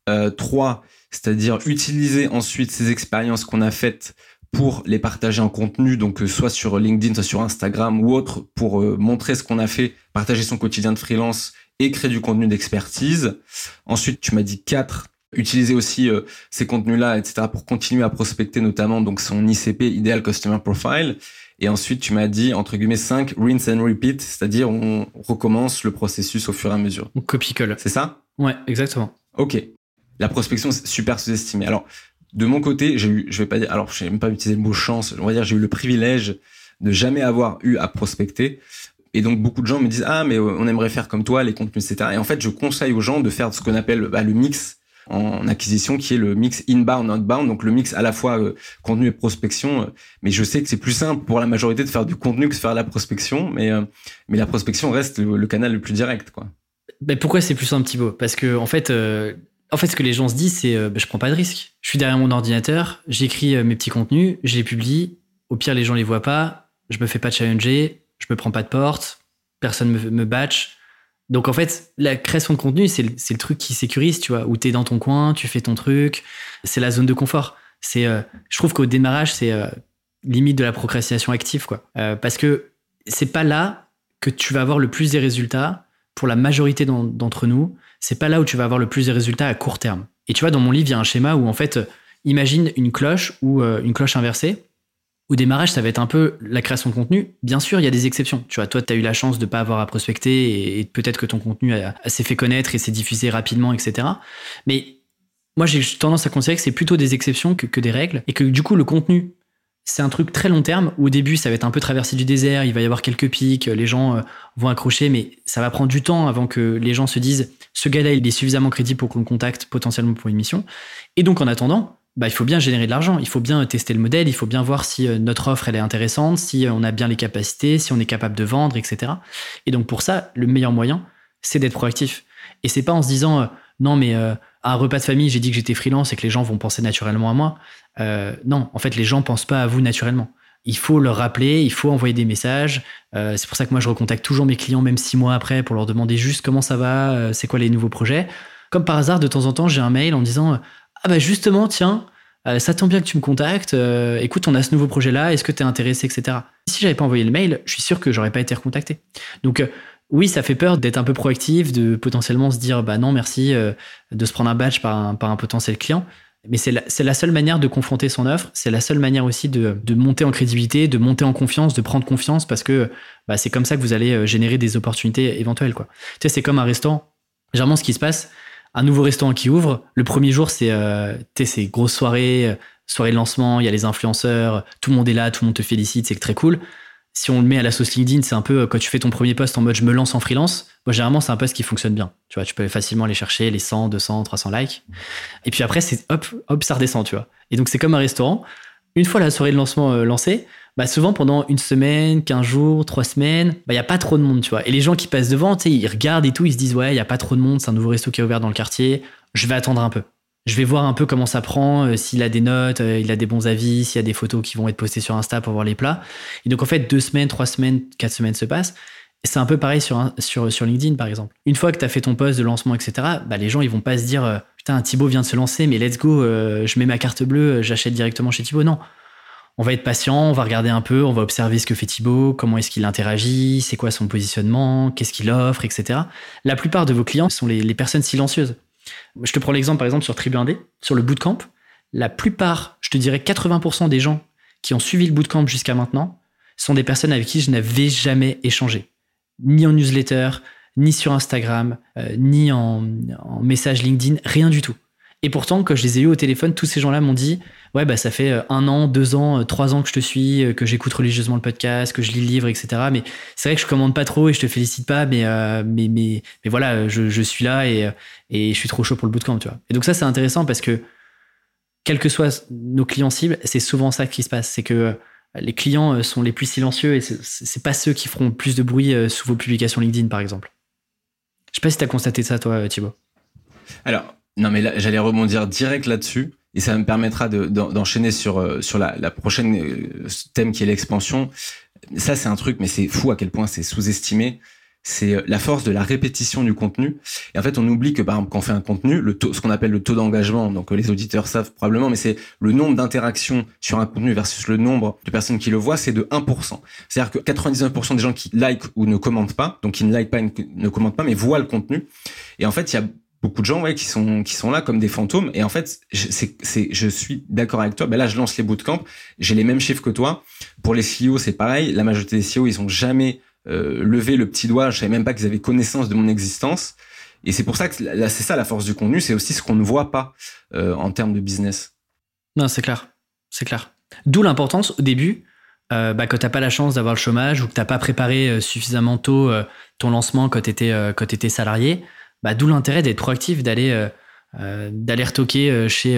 Euh, Trois, c'est-à-dire utiliser ensuite ces expériences qu'on a faites pour les partager en contenu, donc euh, soit sur LinkedIn, soit sur Instagram ou autre, pour euh, montrer ce qu'on a fait, partager son quotidien de freelance et créer du contenu d'expertise. Ensuite, tu m'as dit quatre, utiliser aussi ces contenus-là, etc., pour continuer à prospecter notamment donc son ICP, Ideal Customer Profile. Et ensuite, tu m'as dit, entre guillemets, 5, rinse and repeat, c'est-à-dire on recommence le processus au fur et à mesure. On copie-colle. C'est ça? Ouais, exactement. Ok. La prospection, c'est super sous-estimé. Alors, de mon côté, j'ai eu, je vais pas dire, alors, je n'ai même pas utilisé le mot chance, on va dire, j'ai eu le privilège de jamais avoir eu à prospecter. Et donc, beaucoup de gens me disent, ah, mais euh, on aimerait faire comme toi, les contenus, etc. Et en fait, je conseille aux gens de faire ce qu'on appelle bah, le mix en acquisition qui est le mix inbound outbound donc le mix à la fois euh, contenu et prospection euh, mais je sais que c'est plus simple pour la majorité de faire du contenu que de faire la prospection mais euh, mais la prospection reste le, canal le plus direct quoi ben pourquoi c'est plus simple Thibaut? Parce que en fait en fait ce que les gens se disent c'est ben, je prends pas de risque. Je suis derrière mon ordinateur j'écris mes petits contenus je les publie. Au pire les gens les voient pas. Je me fais pas challenger. Je me prends pas de porte. Personne me, me batch. Donc en fait, la création de contenu, c'est le, truc qui sécurise, tu vois, où tu es dans ton coin, tu fais ton truc, c'est la zone de confort. C'est, euh, je trouve qu'au démarrage, c'est euh, limite de la procrastination active, quoi. Euh, parce que c'est pas là que tu vas avoir le plus des résultats pour la majorité d'entre nous. C'est pas là où tu vas avoir le plus des résultats à court terme. Et tu vois, dans mon livre, il y a un schéma où en fait, imagine une cloche ou une cloche inversée au démarrage, ça va être un peu la création de contenu. Bien sûr, il y a des exceptions. Tu vois, toi, tu as eu la chance de ne pas avoir à prospecter et, peut-être que ton contenu s'est fait connaître et s'est diffusé rapidement, etc. Mais moi, j'ai tendance à considérer que c'est plutôt des exceptions que, des règles et que du coup, le contenu, c'est un truc très long terme. Au début, ça va être un peu traversé du désert, il va y avoir quelques pics, les gens euh, vont accrocher, mais ça va prendre du temps avant que les gens se disent ce gars-là, il est suffisamment crédible pour qu'on le contacte potentiellement pour une mission. Et donc, en attendant, bah, il faut bien générer de l'argent, il faut bien tester le modèle, il faut bien voir si notre offre elle est intéressante, si on a bien les capacités, si on est capable de vendre, etc. Et donc pour ça, le meilleur moyen, c'est d'être proactif. Et c'est pas en se disant non mais à un repas de famille j'ai dit que j'étais freelance et que les gens vont penser naturellement à moi. Non, en fait les gens pensent pas à vous naturellement il faut leur rappeler, il faut envoyer des messages. Euh, c'est pour ça que moi, je recontacte toujours mes clients, même six mois après, pour leur demander juste comment ça va, euh, c'est quoi les nouveaux projets. Comme par hasard, de temps en temps, j'ai un mail en disant Ah, bah justement, tiens, euh, ça tombe bien que tu me contactes. écoute, on a ce nouveau projet-là, est-ce que tu es intéressé, etc. Si j'avais pas envoyé le mail, je suis sûr que j'aurais pas été recontacté. Donc, oui, ça fait peur d'être un peu proactif, de potentiellement se dire Bah non, merci, de se prendre un badge par un potentiel client mais c'est la, seule manière de confronter son offre, c'est la seule manière aussi de, monter en crédibilité, de monter en confiance, de prendre confiance, parce que bah, c'est comme ça que vous allez euh, générer des opportunités éventuelles. Quoi. Tu sais, c'est comme un restaurant. Généralement, ce qui se passe, un nouveau restaurant qui ouvre, le premier jour, c'est euh, grosse soirée, euh, soirée de lancement, il y a les influenceurs, tout le monde est là, tout le monde te félicite, c'est très cool si on le met à la sauce LinkedIn, c'est un peu euh, quand tu fais ton premier post en mode je me lance en freelance. Moi, généralement, c'est un post qui fonctionne bien. Tu peux facilement aller chercher les 100, 200, 300 likes. Et puis après, c'est hop, hop, ça redescend. Et donc, c'est comme un restaurant. Une fois la soirée de lancement euh, lancée, bah souvent pendant une semaine, 15 jours, 3 semaines, bah, il n'y a pas trop de monde, tu vois. Et les gens qui passent devant, ils regardent et tout, ils se disent, ouais, il n'y a pas trop de monde, c'est un nouveau resto qui est ouvert dans le quartier, je vais attendre un peu je vais voir un peu comment ça prend, euh, s'il a des notes, euh, il a des bons avis, s'il y a des photos qui vont être postées sur Insta pour voir les plats. Et donc en fait, deux semaines, trois semaines, quatre semaines se passent. C'est un peu pareil sur LinkedIn, par exemple. Une fois que tu as fait ton post de lancement, etc., bah, les gens, ils vont pas se dire euh, Putain, Thibaut vient de se lancer, mais let's go, je mets ma carte bleue, j'achète directement chez Thibaut. Non. On va être patient, on va regarder un peu, on va observer ce que fait Thibaut, comment est-ce qu'il interagit, c'est quoi son positionnement, qu'est-ce qu'il offre, etc. La plupart de vos clients sont les personnes silencieuses. Je te prends l'exemple par exemple sur Tribu 1D, sur le bootcamp. La plupart, je te dirais 80% des gens qui ont suivi le bootcamp jusqu'à maintenant sont des personnes avec qui je n'avais jamais échangé. Ni en newsletter, ni sur Instagram, euh, ni en, message LinkedIn, rien du tout. Et pourtant, quand je les ai eus au téléphone, tous ces gens-là m'ont dit Ouais, bah, ça fait euh, un an, deux ans, euh, trois ans que je te suis, euh, que j'écoute religieusement le podcast, que je lis le livre, etc. Mais c'est vrai que je commande pas trop et je te félicite pas, mais, mais, mais, mais, voilà, je, je, suis là et, et je suis trop chaud pour le bootcamp, tu vois. Et donc, ça, c'est intéressant parce que, quels que soient nos clients cibles, c'est souvent ça qui se passe. C'est que les clients sont les plus silencieux et c'est pas ceux qui feront plus de bruit sous vos publications LinkedIn, par exemple. Je sais pas si tu as constaté ça, toi, Thibaut. Alors, non, mais j'allais rebondir direct là-dessus. Et ça me permettra d'enchaîner sur, euh, sur la, prochaine euh, thème qui est l'expansion. Ça, c'est un truc, mais c'est fou à quel point c'est sous-estimé. C'est euh, la force de la répétition du contenu. Et en fait, on oublie que, par exemple, quand on fait un contenu, le taux, ce qu'on appelle le taux d'engagement, donc les auditeurs savent probablement, mais c'est le nombre d'interactions sur un contenu versus le nombre de personnes qui le voient, c'est de 1%. C'est-à-dire que 99% des gens qui like ou ne commentent pas, donc qui ne like pas, ne commentent pas, mais voient le contenu. Et en fait, il y a beaucoup de gens qui sont qui sont là comme des fantômes. Et en fait c'est c'est je suis d'accord avec toi. Ben là je lance les bootcamps. J'ai les mêmes chiffres que toi. Pour les CEO c'est pareil. La majorité des CEO ils ont jamais euh, levé le petit doigt. Je savais même pas qu'ils avaient connaissance de mon existence. Et c'est pour ça que c'est ça la force du contenu. C'est aussi ce qu'on ne voit pas euh, en termes de business. Non c'est clair. C'est clair. D'où l'importance au début euh, bah, quand t'as pas la chance d'avoir le chômage ou que t'as pas préparé euh, suffisamment tôt ton lancement quand t'étais quand étais salarié bah, d'où l'intérêt d'être proactif, d'aller euh, euh, d'aller retoquer euh, chez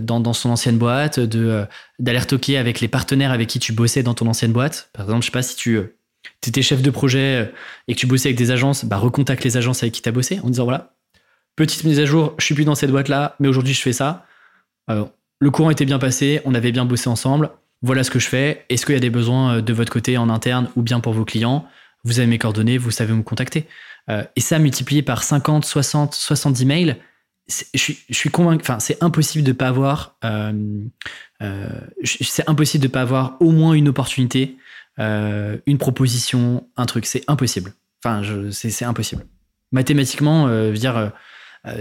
dans, dans, son ancienne boîte, de d'aller retoquer avec les partenaires avec qui tu bossais dans ton ancienne boîte. Par exemple, je sais pas si tu étais chef de projet et que tu bossais avec des agences, bah recontacte les agences avec qui tu as bossé en disant voilà, petite mise à jour, je suis plus dans cette boîte là, mais aujourd'hui je fais ça. le courant était bien passé, on avait bien bossé ensemble. Voilà ce que je fais. Est-ce qu'il y a des besoins de votre côté en interne ou bien pour vos clients? Vous avez mes coordonnées, vous savez me contacter. Euh, et ça multiplié par 50, 60, 70 mails, je suis, convaincu, enfin, c'est impossible de pas avoir, euh, euh, c'est impossible de pas avoir au moins une opportunité, une proposition, un truc. C'est impossible. Enfin, c'est impossible. Mathématiquement, dire,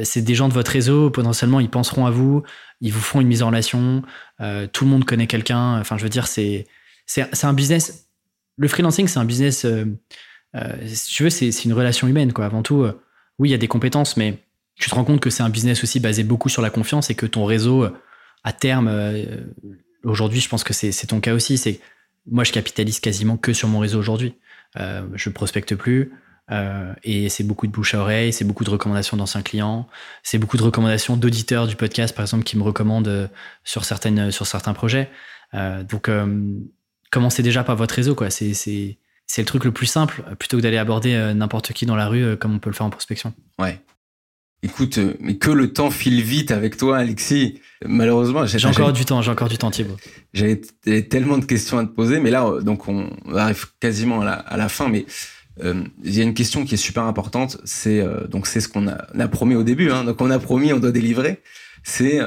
c'est des gens de votre réseau, potentiellement, ils penseront à vous, ils vous font une mise en relation, tout le monde connaît quelqu'un. Enfin, je veux dire, c'est, un business. Le freelancing, c'est un business si tu veux, c'est une relation humaine, quoi. Avant tout, euh, oui, il y a des compétences, mais tu te rends compte que c'est un business aussi basé beaucoup sur la confiance et que ton réseau, euh, à terme, aujourd'hui, je pense que c'est ton cas aussi. C'est moi, je capitalise quasiment que sur mon réseau aujourd'hui. je prospecte plus. et c'est beaucoup de bouche à oreille, c'est beaucoup de recommandations d'anciens clients, c'est beaucoup de recommandations d'auditeurs du podcast, par exemple, qui me recommandent sur, certaines, sur certains projets. donc, commencez déjà par votre réseau. quoi. C'est le truc le plus simple, plutôt que d'aller aborder n'importe qui dans la rue comme on peut le faire en prospection. Ouais. Écoute, euh, mais que le temps file vite avec toi, Alexis. Malheureusement, j'ai encore du temps, j'ai encore du temps, Thibaut. J'avais tellement de questions à te poser, mais là, euh, donc on arrive quasiment à la, fin, mais euh, il y a une question qui est super importante. C'est donc c'est ce qu'on a, a, promis au début. Hein, donc on a promis, on doit délivrer. C'est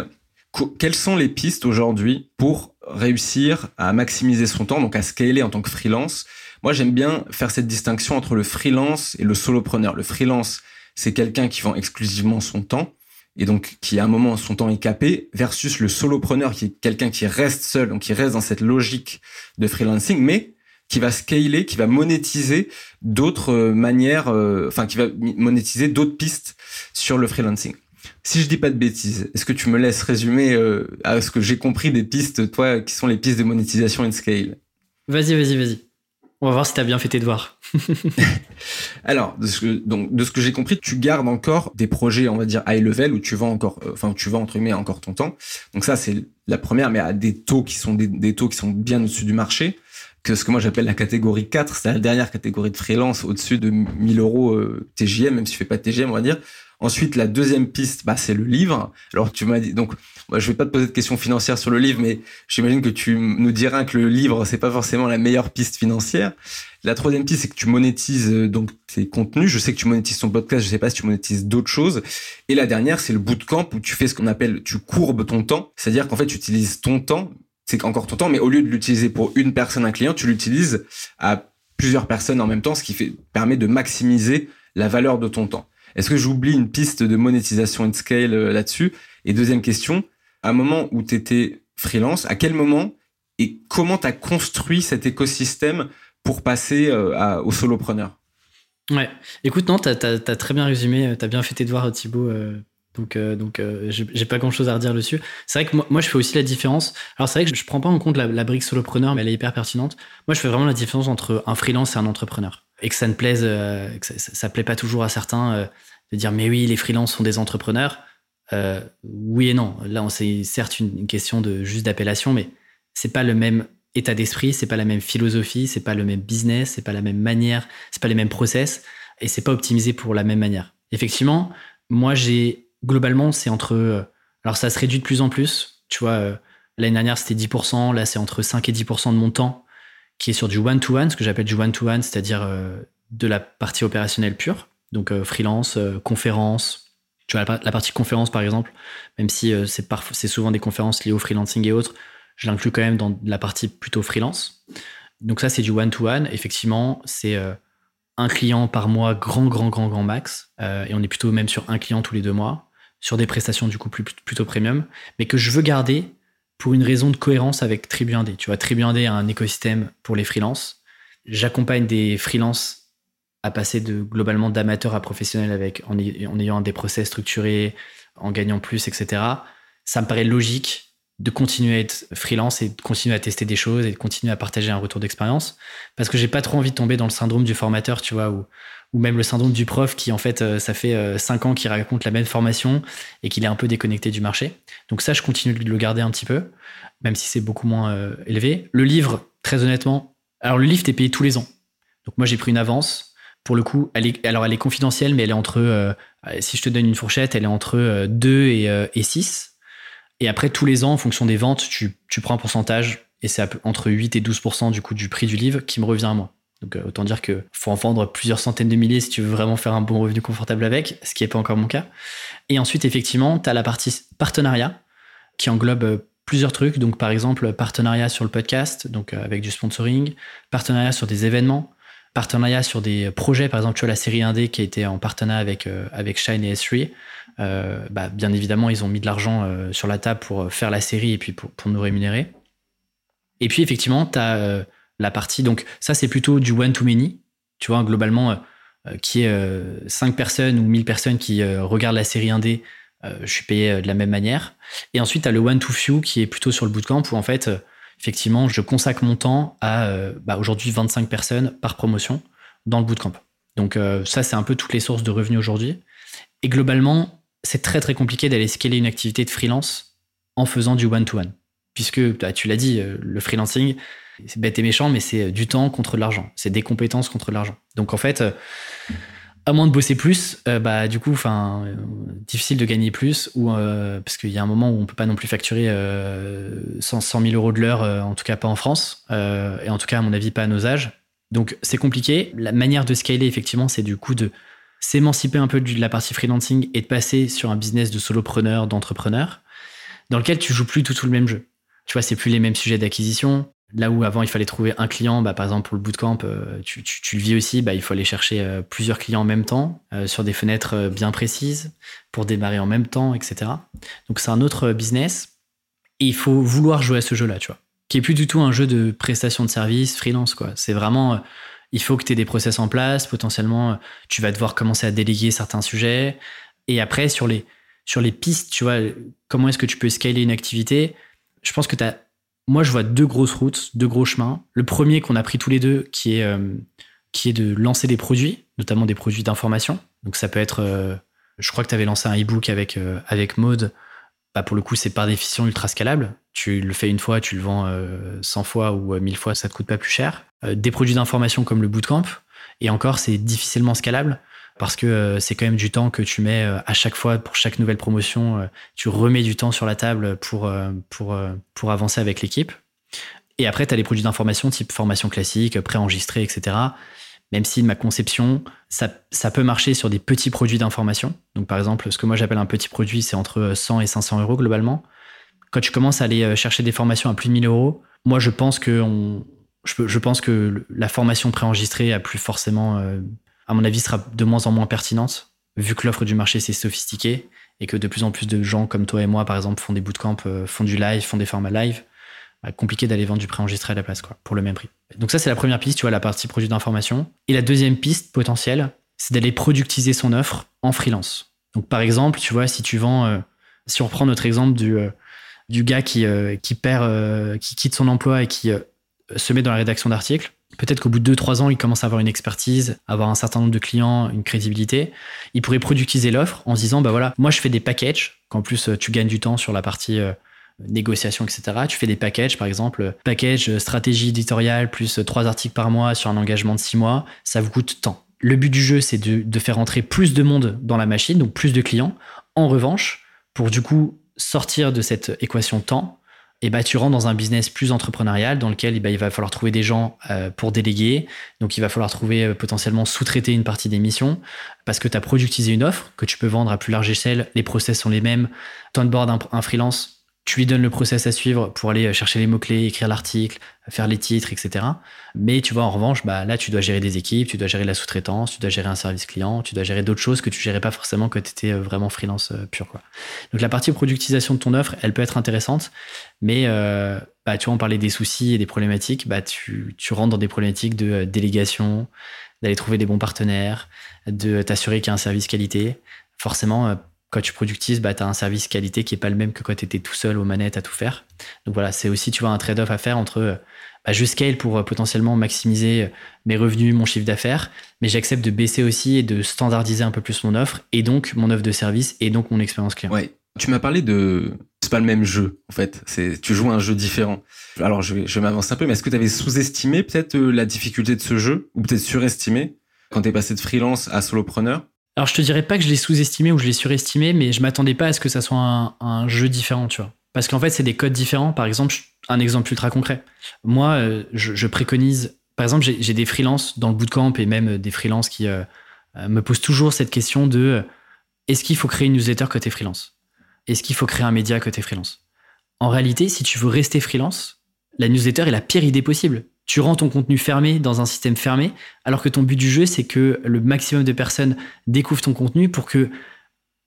quelles sont les pistes aujourd'hui pour réussir à maximiser son temps, donc à scaler en tant que freelance. Moi, j'aime bien faire cette distinction entre le freelance et le solopreneur. Le freelance, c'est quelqu'un qui vend exclusivement son temps et donc qui à un moment son temps est capé versus le solopreneur qui est quelqu'un qui reste seul donc qui reste dans cette logique de freelancing mais qui va scaler, qui va monétiser d'autres euh, manières, euh, enfin qui va monétiser d'autres pistes sur le freelancing. Si je dis pas de bêtises, est-ce que tu me laisses résumer euh, à ce que j'ai compris des pistes, toi, qui sont les pistes de monétisation et de scale? Vas-y, vas-y, vas-y. On va voir si tu as bien fait tes devoirs. Alors, de ce que, donc, de ce que j'ai compris, tu gardes encore des projets, on va dire, high level, où tu vends encore, euh, enfin, où tu vends, entre guillemets, encore ton temps. Donc ça, c'est la première, mais à des taux qui sont des, taux qui sont bien au-dessus du marché. Que ce que moi j'appelle la catégorie 4, c'est la dernière catégorie de freelance au-dessus de 1000 euros euh, TGM, même si je fais pas de TGM, on va dire. Ensuite, la deuxième piste, bah, c'est le livre. Alors, tu m'as dit, donc, moi, je vais pas te poser de questions financières sur le livre, mais j'imagine que tu nous diras que le livre, c'est pas forcément la meilleure piste financière. La troisième piste, c'est que tu monétises euh, donc tes contenus. Je sais que tu monétises ton podcast. Je sais pas si tu monétises d'autres choses. Et la dernière, c'est le bootcamp où tu fais ce qu'on appelle, tu courbes ton temps. C'est-à-dire qu'en fait, tu utilises ton temps. C'est encore ton temps, mais au lieu de l'utiliser pour une personne, un client, tu l'utilises à plusieurs personnes en même temps, ce qui fait, permet de maximiser la valeur de ton temps. Est-ce que j'oublie une piste de monétisation et de scale euh, là-dessus? Et deuxième question, à un moment où tu étais freelance, à quel moment et comment tu as construit cet écosystème pour passer euh, au solopreneur? Ouais, écoute, non, tu as, très bien résumé, tu as bien fait tes devoirs, Thibaut. Euh, donc, donc j'ai pas grand chose à redire dessus. C'est vrai que moi, je fais aussi la différence. Alors, c'est vrai que je, prends pas en compte la, brique solopreneur, mais elle est hyper pertinente. Moi, je fais vraiment la différence entre un freelance et un entrepreneur et que ça ne plaise, euh, que ça, plaît pas toujours à certains euh, de dire mais oui, les freelances sont des entrepreneurs. Euh, oui et non. Là, c'est certes une, question de juste d'appellation, mais c'est pas le même état d'esprit, c'est pas la même philosophie, c'est pas le même business, c'est pas la même manière, c'est pas les mêmes process et c'est pas optimisé pour la même manière. Effectivement, moi j'ai globalement c'est entre alors ça se réduit de plus en plus, tu vois l'année dernière c'était 10%, là c'est entre 5 et 10% de mon temps qui est sur du one-to-one, ce que j'appelle du one-to-one, c'est-à-dire euh, de la partie opérationnelle pure, donc euh, freelance, euh, conférence. La, partie conférence, par exemple, même si c'est, c'est souvent des conférences liées au freelancing et autres, je l'inclus quand même dans la partie plutôt freelance. Donc ça, c'est du one-to-one. Effectivement, c'est un client par mois, grand, grand, grand, grand max. et on est plutôt même sur un client tous les deux mois, sur des prestations du coup plutôt premium, mais que je veux garder pour une raison de cohérence avec Tribu 1D. Tu vois, Tribu 1D a un écosystème pour les freelances. J'accompagne des freelances à passer de globalement d'amateur à professionnel avec en, ayant des process structurés, en gagnant plus, etc. Ça me paraît logique de continuer à être freelance et de continuer à tester des choses et de continuer à partager un retour d'expérience parce que j'ai pas trop envie de tomber dans le syndrome du formateur, tu vois, ou même le syndrome du prof qui en fait euh, ça fait euh, cinq ans qu'il raconte la même formation et qu'il est un peu déconnecté du marché. Donc ça je continue de le garder un petit peu, même si c'est beaucoup moins euh, élevé. Le livre, très honnêtement, alors le livre t'es payé tous les ans. Donc moi j'ai pris une avance. Pour le coup, elle est, alors elle est confidentielle, mais elle est entre, si je te donne une fourchette, elle est entre 2 et, et 6. Et après, tous les ans, en fonction des ventes, tu, prends un pourcentage et c'est entre 8 et 12 du coup du prix du livre qui me revient à moi. Donc euh, autant dire qu'il faut en vendre plusieurs centaines de milliers si tu veux vraiment faire un bon revenu confortable avec, ce qui n'est pas encore mon cas. Et ensuite, effectivement, tu as la partie partenariat qui englobe euh, plusieurs trucs. Donc par exemple, partenariat sur le podcast, donc euh, avec du sponsoring, partenariat sur des événements, partenariat sur des projets. Par exemple, tu vois la série 1D qui a été en partenariat avec, avec Shine et S3. bah, bien évidemment, ils ont mis de l'argent sur la table pour faire la série et puis pour, pour nous rémunérer. Et puis effectivement, tu as la partie. Donc, ça, c'est plutôt du one-to-many, tu vois, globalement, euh, euh, qui est 5 euh, personnes ou 1000 personnes qui regardent la série 1D, je suis payé de la même manière. Et ensuite, tu as le one-to-few qui est plutôt sur le bootcamp où, en fait, effectivement, je consacre mon temps à bah, aujourd'hui 25 personnes par promotion dans le bootcamp. Donc ça, c'est un peu toutes les sources de revenus aujourd'hui. Et globalement, c'est très très compliqué d'aller scaler une activité de freelance en faisant du one-to-one. Puisque, bah, tu l'as dit, le freelancing, c'est bête et méchant, mais c'est du temps contre de l'argent. C'est des compétences contre de l'argent. Donc en fait, à moins de bosser plus, euh, bah du coup, enfin, euh, difficile de gagner plus, ou euh, parce qu'il y a un moment où on peut pas non plus facturer 100, 100 000 euros de l'heure, en tout cas pas en France, et en tout cas à mon avis pas à nos âges. Donc c'est compliqué. La manière de scaler effectivement, c'est du coup de s'émanciper un peu de la partie freelancing et de passer sur un business de solopreneur, d'entrepreneur, dans lequel tu joues plus tout, tout le même jeu. Tu vois, c'est plus les mêmes sujets d'acquisition, Là où avant il fallait trouver un client, bah, par exemple pour le bootcamp, euh, tu, tu, le vis aussi, bah, il faut aller chercher euh, plusieurs clients en même temps, euh, sur des fenêtres bien précises, pour démarrer en même temps, etc. Donc c'est un autre business. Et il faut vouloir jouer à ce jeu-là, tu vois. Qui est plus du tout un jeu de prestation de service, freelance, quoi. C'est vraiment, il faut que tu aies des process en place, potentiellement, tu vas devoir commencer à déléguer certains sujets. Et après, sur les, sur les pistes, tu vois, comment est-ce que tu peux scaler une activité Je pense que tu as moi, je vois deux grosses routes, deux gros chemins. Le premier qu'on a pris tous les deux, qui est, euh, de lancer des produits, notamment des produits d'information. Donc, ça peut être. Euh, je crois que tu avais lancé un e-book avec, euh, avec Mode. Bah, pour le coup, c'est par définition ultra scalable. Tu le fais une fois, tu le vends 100 fois ou 1000 fois, ça te coûte pas plus cher. des produits d'information comme le Bootcamp, et encore, c'est difficilement scalable parce que euh, c'est quand même du temps que tu mets euh, à chaque fois pour chaque nouvelle promotion. Euh, tu remets du temps sur la table pour, pour, pour avancer avec l'équipe. Et après, tu as les produits d'information type formation classique, préenregistré, etc. Même si ma conception, ça, ça, peut marcher sur des petits produits d'information. Donc, par exemple, ce que moi j'appelle un petit produit, c'est entre 100 et 500 euros globalement. Quand tu commences à aller chercher des formations à plus de 1000 euros, moi je pense que, on, je, je pense que la formation préenregistrée a plus forcément à mon avis, sera de moins en moins pertinente, vu que l'offre du marché s'est sophistiquée et que de plus en plus de gens comme toi et moi, par exemple, font des bootcamps, euh, font du live, font des formats live. Bah, compliqué d'aller vendre du préenregistré à la place, quoi, pour le même prix. Donc ça, c'est la première piste, tu vois, la partie produit d'information. Et la deuxième piste potentielle, c'est d'aller productiser son offre en freelance. Donc par exemple, tu vois, si tu vends, euh, si on reprend notre exemple du, euh, gars qui, qui perd, qui quitte son emploi et qui se met dans la rédaction d'articles, Peut-être qu'au bout de 2-3 ans, il commence à avoir une expertise, avoir un certain nombre de clients, une crédibilité. Il pourrait productiser l'offre en se disant, bah voilà, moi je fais des packages, qu'en plus euh, tu gagnes du temps sur la partie euh, négociation, etc. Tu fais des packages, par exemple, package euh, stratégie éditoriale plus 3 articles par mois sur un engagement de 6 mois, ça vous coûte tant. Le but du jeu, c'est de, de faire entrer plus de monde dans la machine, donc plus de clients. En revanche, pour du coup sortir de cette équation temps, et bah, tu rentres dans un business plus entrepreneurial dans lequel bah, il va falloir trouver des gens euh, pour déléguer. Donc, il va falloir trouver euh, potentiellement sous-traiter une partie des missions parce que tu as productisé une offre que tu peux vendre à plus large échelle. Les process sont les mêmes. Tu onboard un, un freelance, tu lui donnes le process à suivre pour aller euh, chercher les mots-clés, écrire l'article, faire les titres, etc. Mais tu vois, en revanche, bah, là, tu dois gérer des équipes, tu dois gérer la sous-traitance, tu dois gérer un service client, tu dois gérer d'autres choses que tu gérais pas forcément quand tu étais euh, vraiment freelance euh, pur. Quoi. Donc la partie productisation de ton offre, elle peut être intéressante, mais bah, tu vois, on parlait des soucis et des problématiques, bah, tu, tu rentres dans des problématiques de délégation, d'aller trouver des bons partenaires, de t'assurer qu'il y a un service qualité. Forcément, quand tu productises, bah, tu as un service qualité qui est pas le même que quand tu étais tout seul aux manettes à tout faire. Donc voilà, c'est aussi tu vois un trade-off à faire entre bah, je scale pour euh, potentiellement maximiser euh, mes revenus, mon chiffre d'affaires, mais j'accepte de baisser aussi et de standardiser un peu plus mon offre et donc mon offre de service et donc mon expérience client. Ouais. Tu m'as parlé de c'est pas le même jeu en fait, c'est tu joues un jeu différent. Alors je vais je m'avance un peu mais est-ce que tu avais sous-estimé peut-être euh, la difficulté de ce jeu ou peut-être surestimé quand tu es passé de freelance à solopreneur? Alors je te dirais pas que je l'ai sous-estimé ou je l'ai surestimé, mais je m'attendais pas à ce que ça soit un, jeu différent, tu vois. Parce qu'en fait, c'est des codes différents. Par exemple, un exemple ultra concret. Moi, euh, je, préconise, par exemple, j'ai des freelances dans le bootcamp et même des freelances qui euh, euh, me posent toujours cette question de est-ce qu'il faut créer une newsletter côté freelance? Est-ce qu'il faut créer un média côté freelance? En réalité, si tu veux rester freelance, la newsletter est la pire idée possible tu rends ton contenu fermé dans un système fermé, alors que ton but du jeu, c'est que le maximum de personnes découvrent ton contenu pour que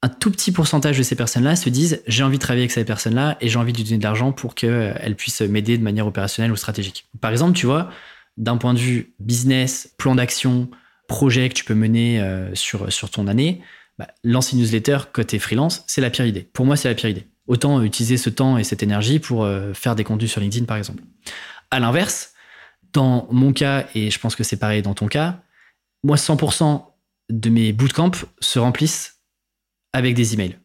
un tout petit pourcentage de ces personnes-là se disent j'ai envie de travailler avec ces personnes-là et j'ai envie de lui donner de l'argent pour qu'elles puissent m'aider de manière opérationnelle ou stratégique. Par exemple, tu vois, d'un point de vue business, plan d'action, projet que tu peux mener euh, sur, sur ton année, bah, lancer une newsletter côté freelance, c'est la pire idée. Pour moi, c'est la pire idée. Autant utiliser ce temps et cette énergie pour euh, faire des contenus sur LinkedIn, par exemple. À l'inverse, dans mon cas, et je pense que c'est pareil dans ton cas, moi, 100% de mes bootcamps se remplissent avec des emails.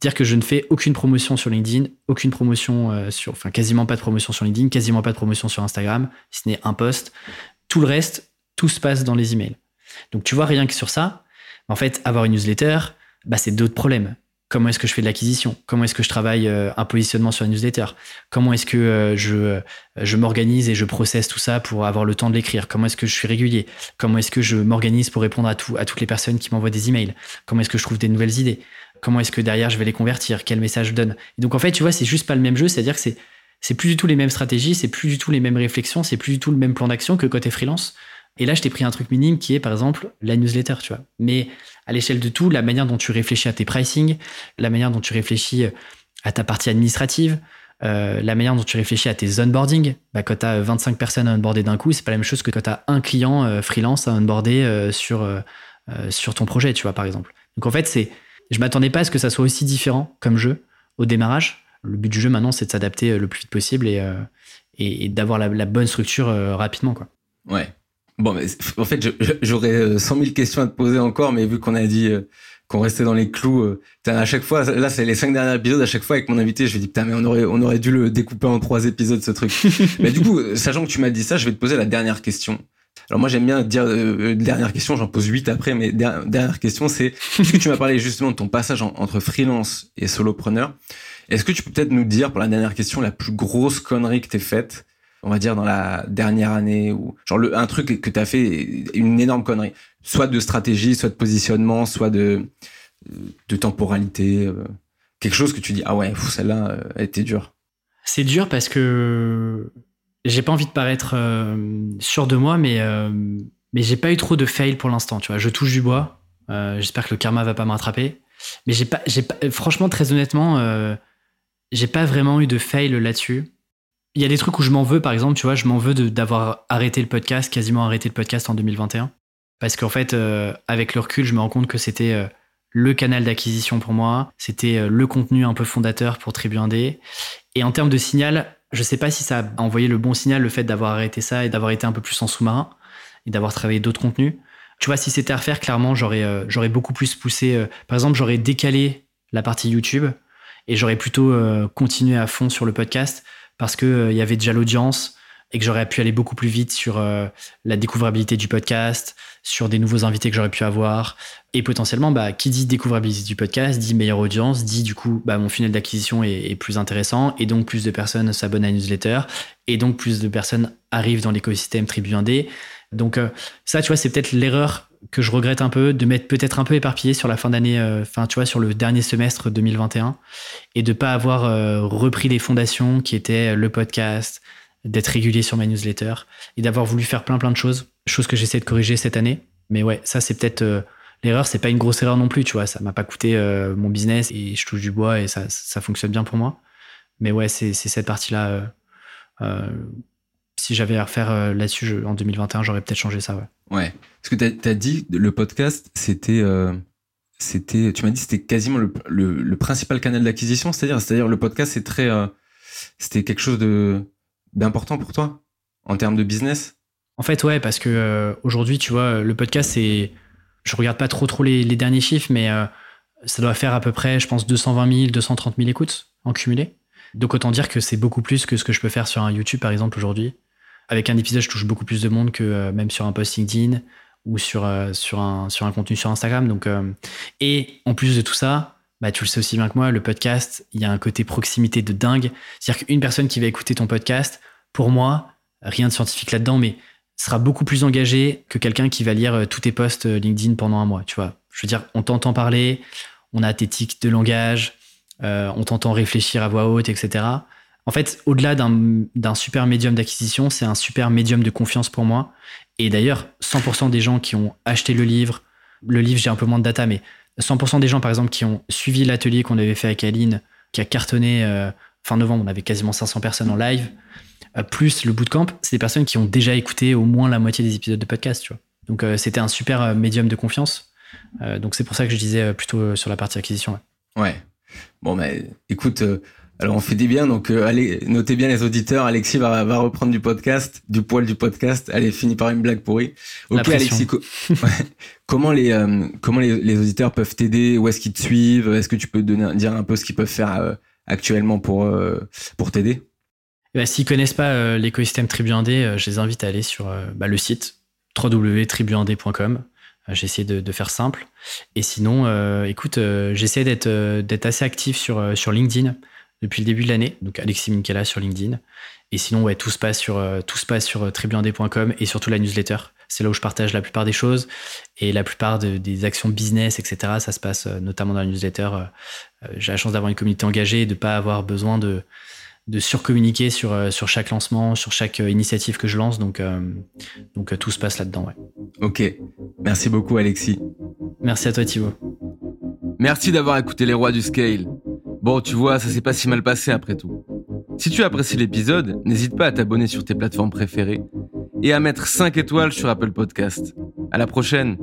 C'est-à-dire que je ne fais aucune promotion sur LinkedIn, aucune promotion euh, sur, enfin quasiment pas de promotion sur LinkedIn, quasiment pas de promotion sur Instagram, si ce n'est un post. Tout le reste, tout se passe dans les emails. Donc tu vois, rien que sur ça, en fait, avoir une newsletter, bah, c'est d'autres problèmes. Comment est-ce que je fais de l'acquisition? Comment est-ce que je travaille euh, un positionnement sur la newsletter? Comment est-ce que euh, je, euh, je m'organise et je processe tout ça pour avoir le temps de l'écrire? Comment est-ce que je suis régulier? Comment est-ce que je m'organise pour répondre à, tout, à toutes les personnes qui m'envoient des emails? Comment est-ce que je trouve des nouvelles idées? Comment est-ce que derrière je vais les convertir? Quel message je donne? Donc en fait, tu vois, c'est juste pas le même jeu, c'est-à-dire que c'est c'est plus du tout les mêmes stratégies, c'est plus du tout les mêmes réflexions, c'est plus du tout le même plan d'action que es freelance. Et là, je t'ai pris un truc minime qui est, par exemple, la newsletter, tu vois. Mais à l'échelle de tout, la manière dont tu réfléchis à tes pricing, la manière dont tu réfléchis euh, à ta partie administrative, euh, la manière dont tu réfléchis à tes onboarding, bah, quand tu as 25 personnes à onboarder d'un coup, c'est pas la même chose que quand tu as un client euh, freelance à onboarder sur, sur ton projet, tu vois, par exemple. Donc en fait, c'est, je m'attendais pas à ce que ça soit aussi différent comme jeu au démarrage. Le but du jeu maintenant, c'est de s'adapter le plus vite possible et, et, d'avoir la, la, bonne structure rapidement, quoi. Ouais. Bon, mais en fait, j'aurais 100 000 questions à te poser encore, mais vu qu'on a dit euh, qu'on restait dans les clous, euh, à chaque fois, là, c'est les cinq derniers épisodes, à chaque fois avec mon invité, je lui dis, putain, mais on aurait, on aurait dû le découper en trois épisodes, ce truc. mais du coup, sachant que tu m'as dit ça, je vais te poser la dernière question. Alors moi, j'aime bien dire euh, dernière question, j'en pose huit après, mais dernière question, c'est, puisque tu m'as parlé justement de ton passage entre freelance et solopreneur, est-ce que tu peux peut-être nous dire, pour la dernière question, la plus grosse connerie que t'aies faite on va dire dans la dernière année ou genre le, un truc que tu as fait une énorme connerie. Soit de stratégie soit de positionnement soit de de temporalité euh, quelque chose que tu dis ah ouais celle-là euh, elle était dure. C'est dur parce que j'ai pas envie de paraître euh, sûr de moi mais mais j'ai pas eu trop de fail pour l'instant tu vois. Je touche du bois j'espère que le karma va pas me rattraper. Mais j'ai pas j'ai franchement très honnêtement j'ai pas vraiment eu de fail là-dessus il y a des trucs où je m'en veux, par exemple, tu vois, je m'en veux d'avoir arrêté le podcast, quasiment arrêté le podcast en 2021. Parce qu'en fait, euh, avec le recul, je me rends compte que c'était euh, le canal d'acquisition pour moi, c'était euh, le contenu un peu fondateur pour Tribu 1D. Et en termes de signal, je sais pas si ça a envoyé le bon signal, le fait d'avoir arrêté ça et d'avoir été un peu plus en sous-marin et d'avoir travaillé d'autres contenus. Tu vois, si c'était à refaire, clairement, j'aurais beaucoup plus poussé. par exemple, j'aurais décalé la partie YouTube et j'aurais plutôt continué à fond sur le podcast parce qu'il euh, y avait déjà l'audience et que j'aurais pu aller beaucoup plus vite sur euh, la découvrabilité du podcast, sur des nouveaux invités que j'aurais pu avoir. Et potentiellement, bah, qui dit découvrabilité du podcast, dit meilleure audience, dit du coup, bah, mon funnel d'acquisition est, plus intéressant, et donc plus de personnes s'abonnent à la newsletter, et donc plus de personnes arrivent dans l'écosystème Tribu 1D. Donc euh, ça, tu vois, c'est peut-être l'erreur que je regrette un peu, de m'être peut-être un peu éparpillé sur la fin d'année, euh, enfin, tu vois, sur le dernier semestre 2021, et de pas avoir euh, repris les fondations qui étaient le podcast, d'être régulier sur ma newsletter, et d'avoir voulu faire plein plein de choses, choses que j'essaie de corriger cette année. Mais ouais, ça c'est peut-être l'erreur, c'est pas une grosse erreur non plus, tu vois, ça m'a pas coûté mon business et je touche du bois et ça, ça fonctionne bien pour moi. Mais ouais, c'est cette partie-là si j'avais à refaire euh, là-dessus en 2021, j'aurais peut-être changé ça. Ouais. Ouais. Parce que tu as, dit le podcast, c'était, euh, c'était, tu m'as dit, c'était quasiment le, le, principal canal d'acquisition, c'est-à-dire, c'est-à-dire le podcast, c'est très, euh, c'était quelque chose de d'important pour toi en termes de business? En fait, ouais, parce que aujourd'hui, tu vois, le podcast, c'est, je regarde pas trop trop les, les derniers chiffres, mais ça doit faire à peu près, je pense, 220 000, 230 000 écoutes en cumulé. Donc autant dire que c'est beaucoup plus que ce que je peux faire sur un YouTube, par exemple, aujourd'hui avec un épisode, je touche beaucoup plus de monde que euh, même sur un post LinkedIn ou sur, euh, sur, un, sur un contenu sur Instagram. Donc, euh, et en plus de tout ça, bah, tu le sais aussi bien que moi, le podcast, il y a un côté proximité de dingue. C'est-à-dire qu'une personne qui va écouter ton podcast, pour moi, rien de scientifique là-dedans, mais sera beaucoup plus engagé que quelqu'un qui va lire tous tes posts LinkedIn pendant un mois. Tu vois, je veux dire, on t'entend parler, on a tes tics de langage, on t'entend réfléchir à voix haute, etc. En fait, au-delà d'un super médium d'acquisition, c'est un super médium de confiance pour moi. Et d'ailleurs, 100% des gens qui ont acheté le livre, le livre, j'ai un peu moins de data, mais 100% des gens, par exemple, qui ont suivi l'atelier qu'on avait fait avec Aline, qui a cartonné euh, fin novembre, on avait quasiment 500 personnes en live, euh, plus le bootcamp, c'est des personnes qui ont déjà écouté au moins la moitié des épisodes de podcast, tu vois. Donc, euh, c'était un super médium de confiance. donc, c'est pour ça que je disais plutôt sur la partie acquisition. Ouais. Bon, mais écoute Alors on fait des biens, donc euh, allez, notez bien les auditeurs. Alexis va, va reprendre du podcast, du poil du podcast. Allez, finit par une blague pourrie. Ok, Alexis, comment les euh, comment les, les, auditeurs peuvent t'aider? Où est-ce qu'ils te suivent? Est-ce que tu peux donner, dire un peu ce qu'ils peuvent faire euh, actuellement pour pour t'aider? Bah, S'ils connaissent pas l'écosystème Tribuandé, je les invite à aller sur bah, le site www.tribuandé.com. J'essaie de, de, faire simple. Et sinon, écoute, j'essaie d'être d'être assez actif sur sur LinkedIn depuis le début de l'année, donc Alexis Minkela sur LinkedIn. Et sinon, ouais, tout se passe sur, euh, tout se passe sur euh, tribuandé.com et surtout la newsletter. C'est là où je partage la plupart des choses et la plupart des actions business, etc. Ça se passe euh, notamment dans la newsletter. J'ai la chance d'avoir une communauté engagée et de ne pas avoir besoin de, de surcommuniquer sur, sur chaque lancement, sur chaque initiative que je lance. Donc, donc tout se passe là-dedans. Ouais. Ok. Merci beaucoup, Alexis. Merci à toi, Thibaut. Merci d'avoir écouté les rois du scale. Bon, tu vois, ça s'est pas si mal passé après tout. Si tu as apprécié l'épisode, n'hésite pas à t'abonner sur tes plateformes préférées et à mettre 5 étoiles sur Apple Podcast. À la prochaine!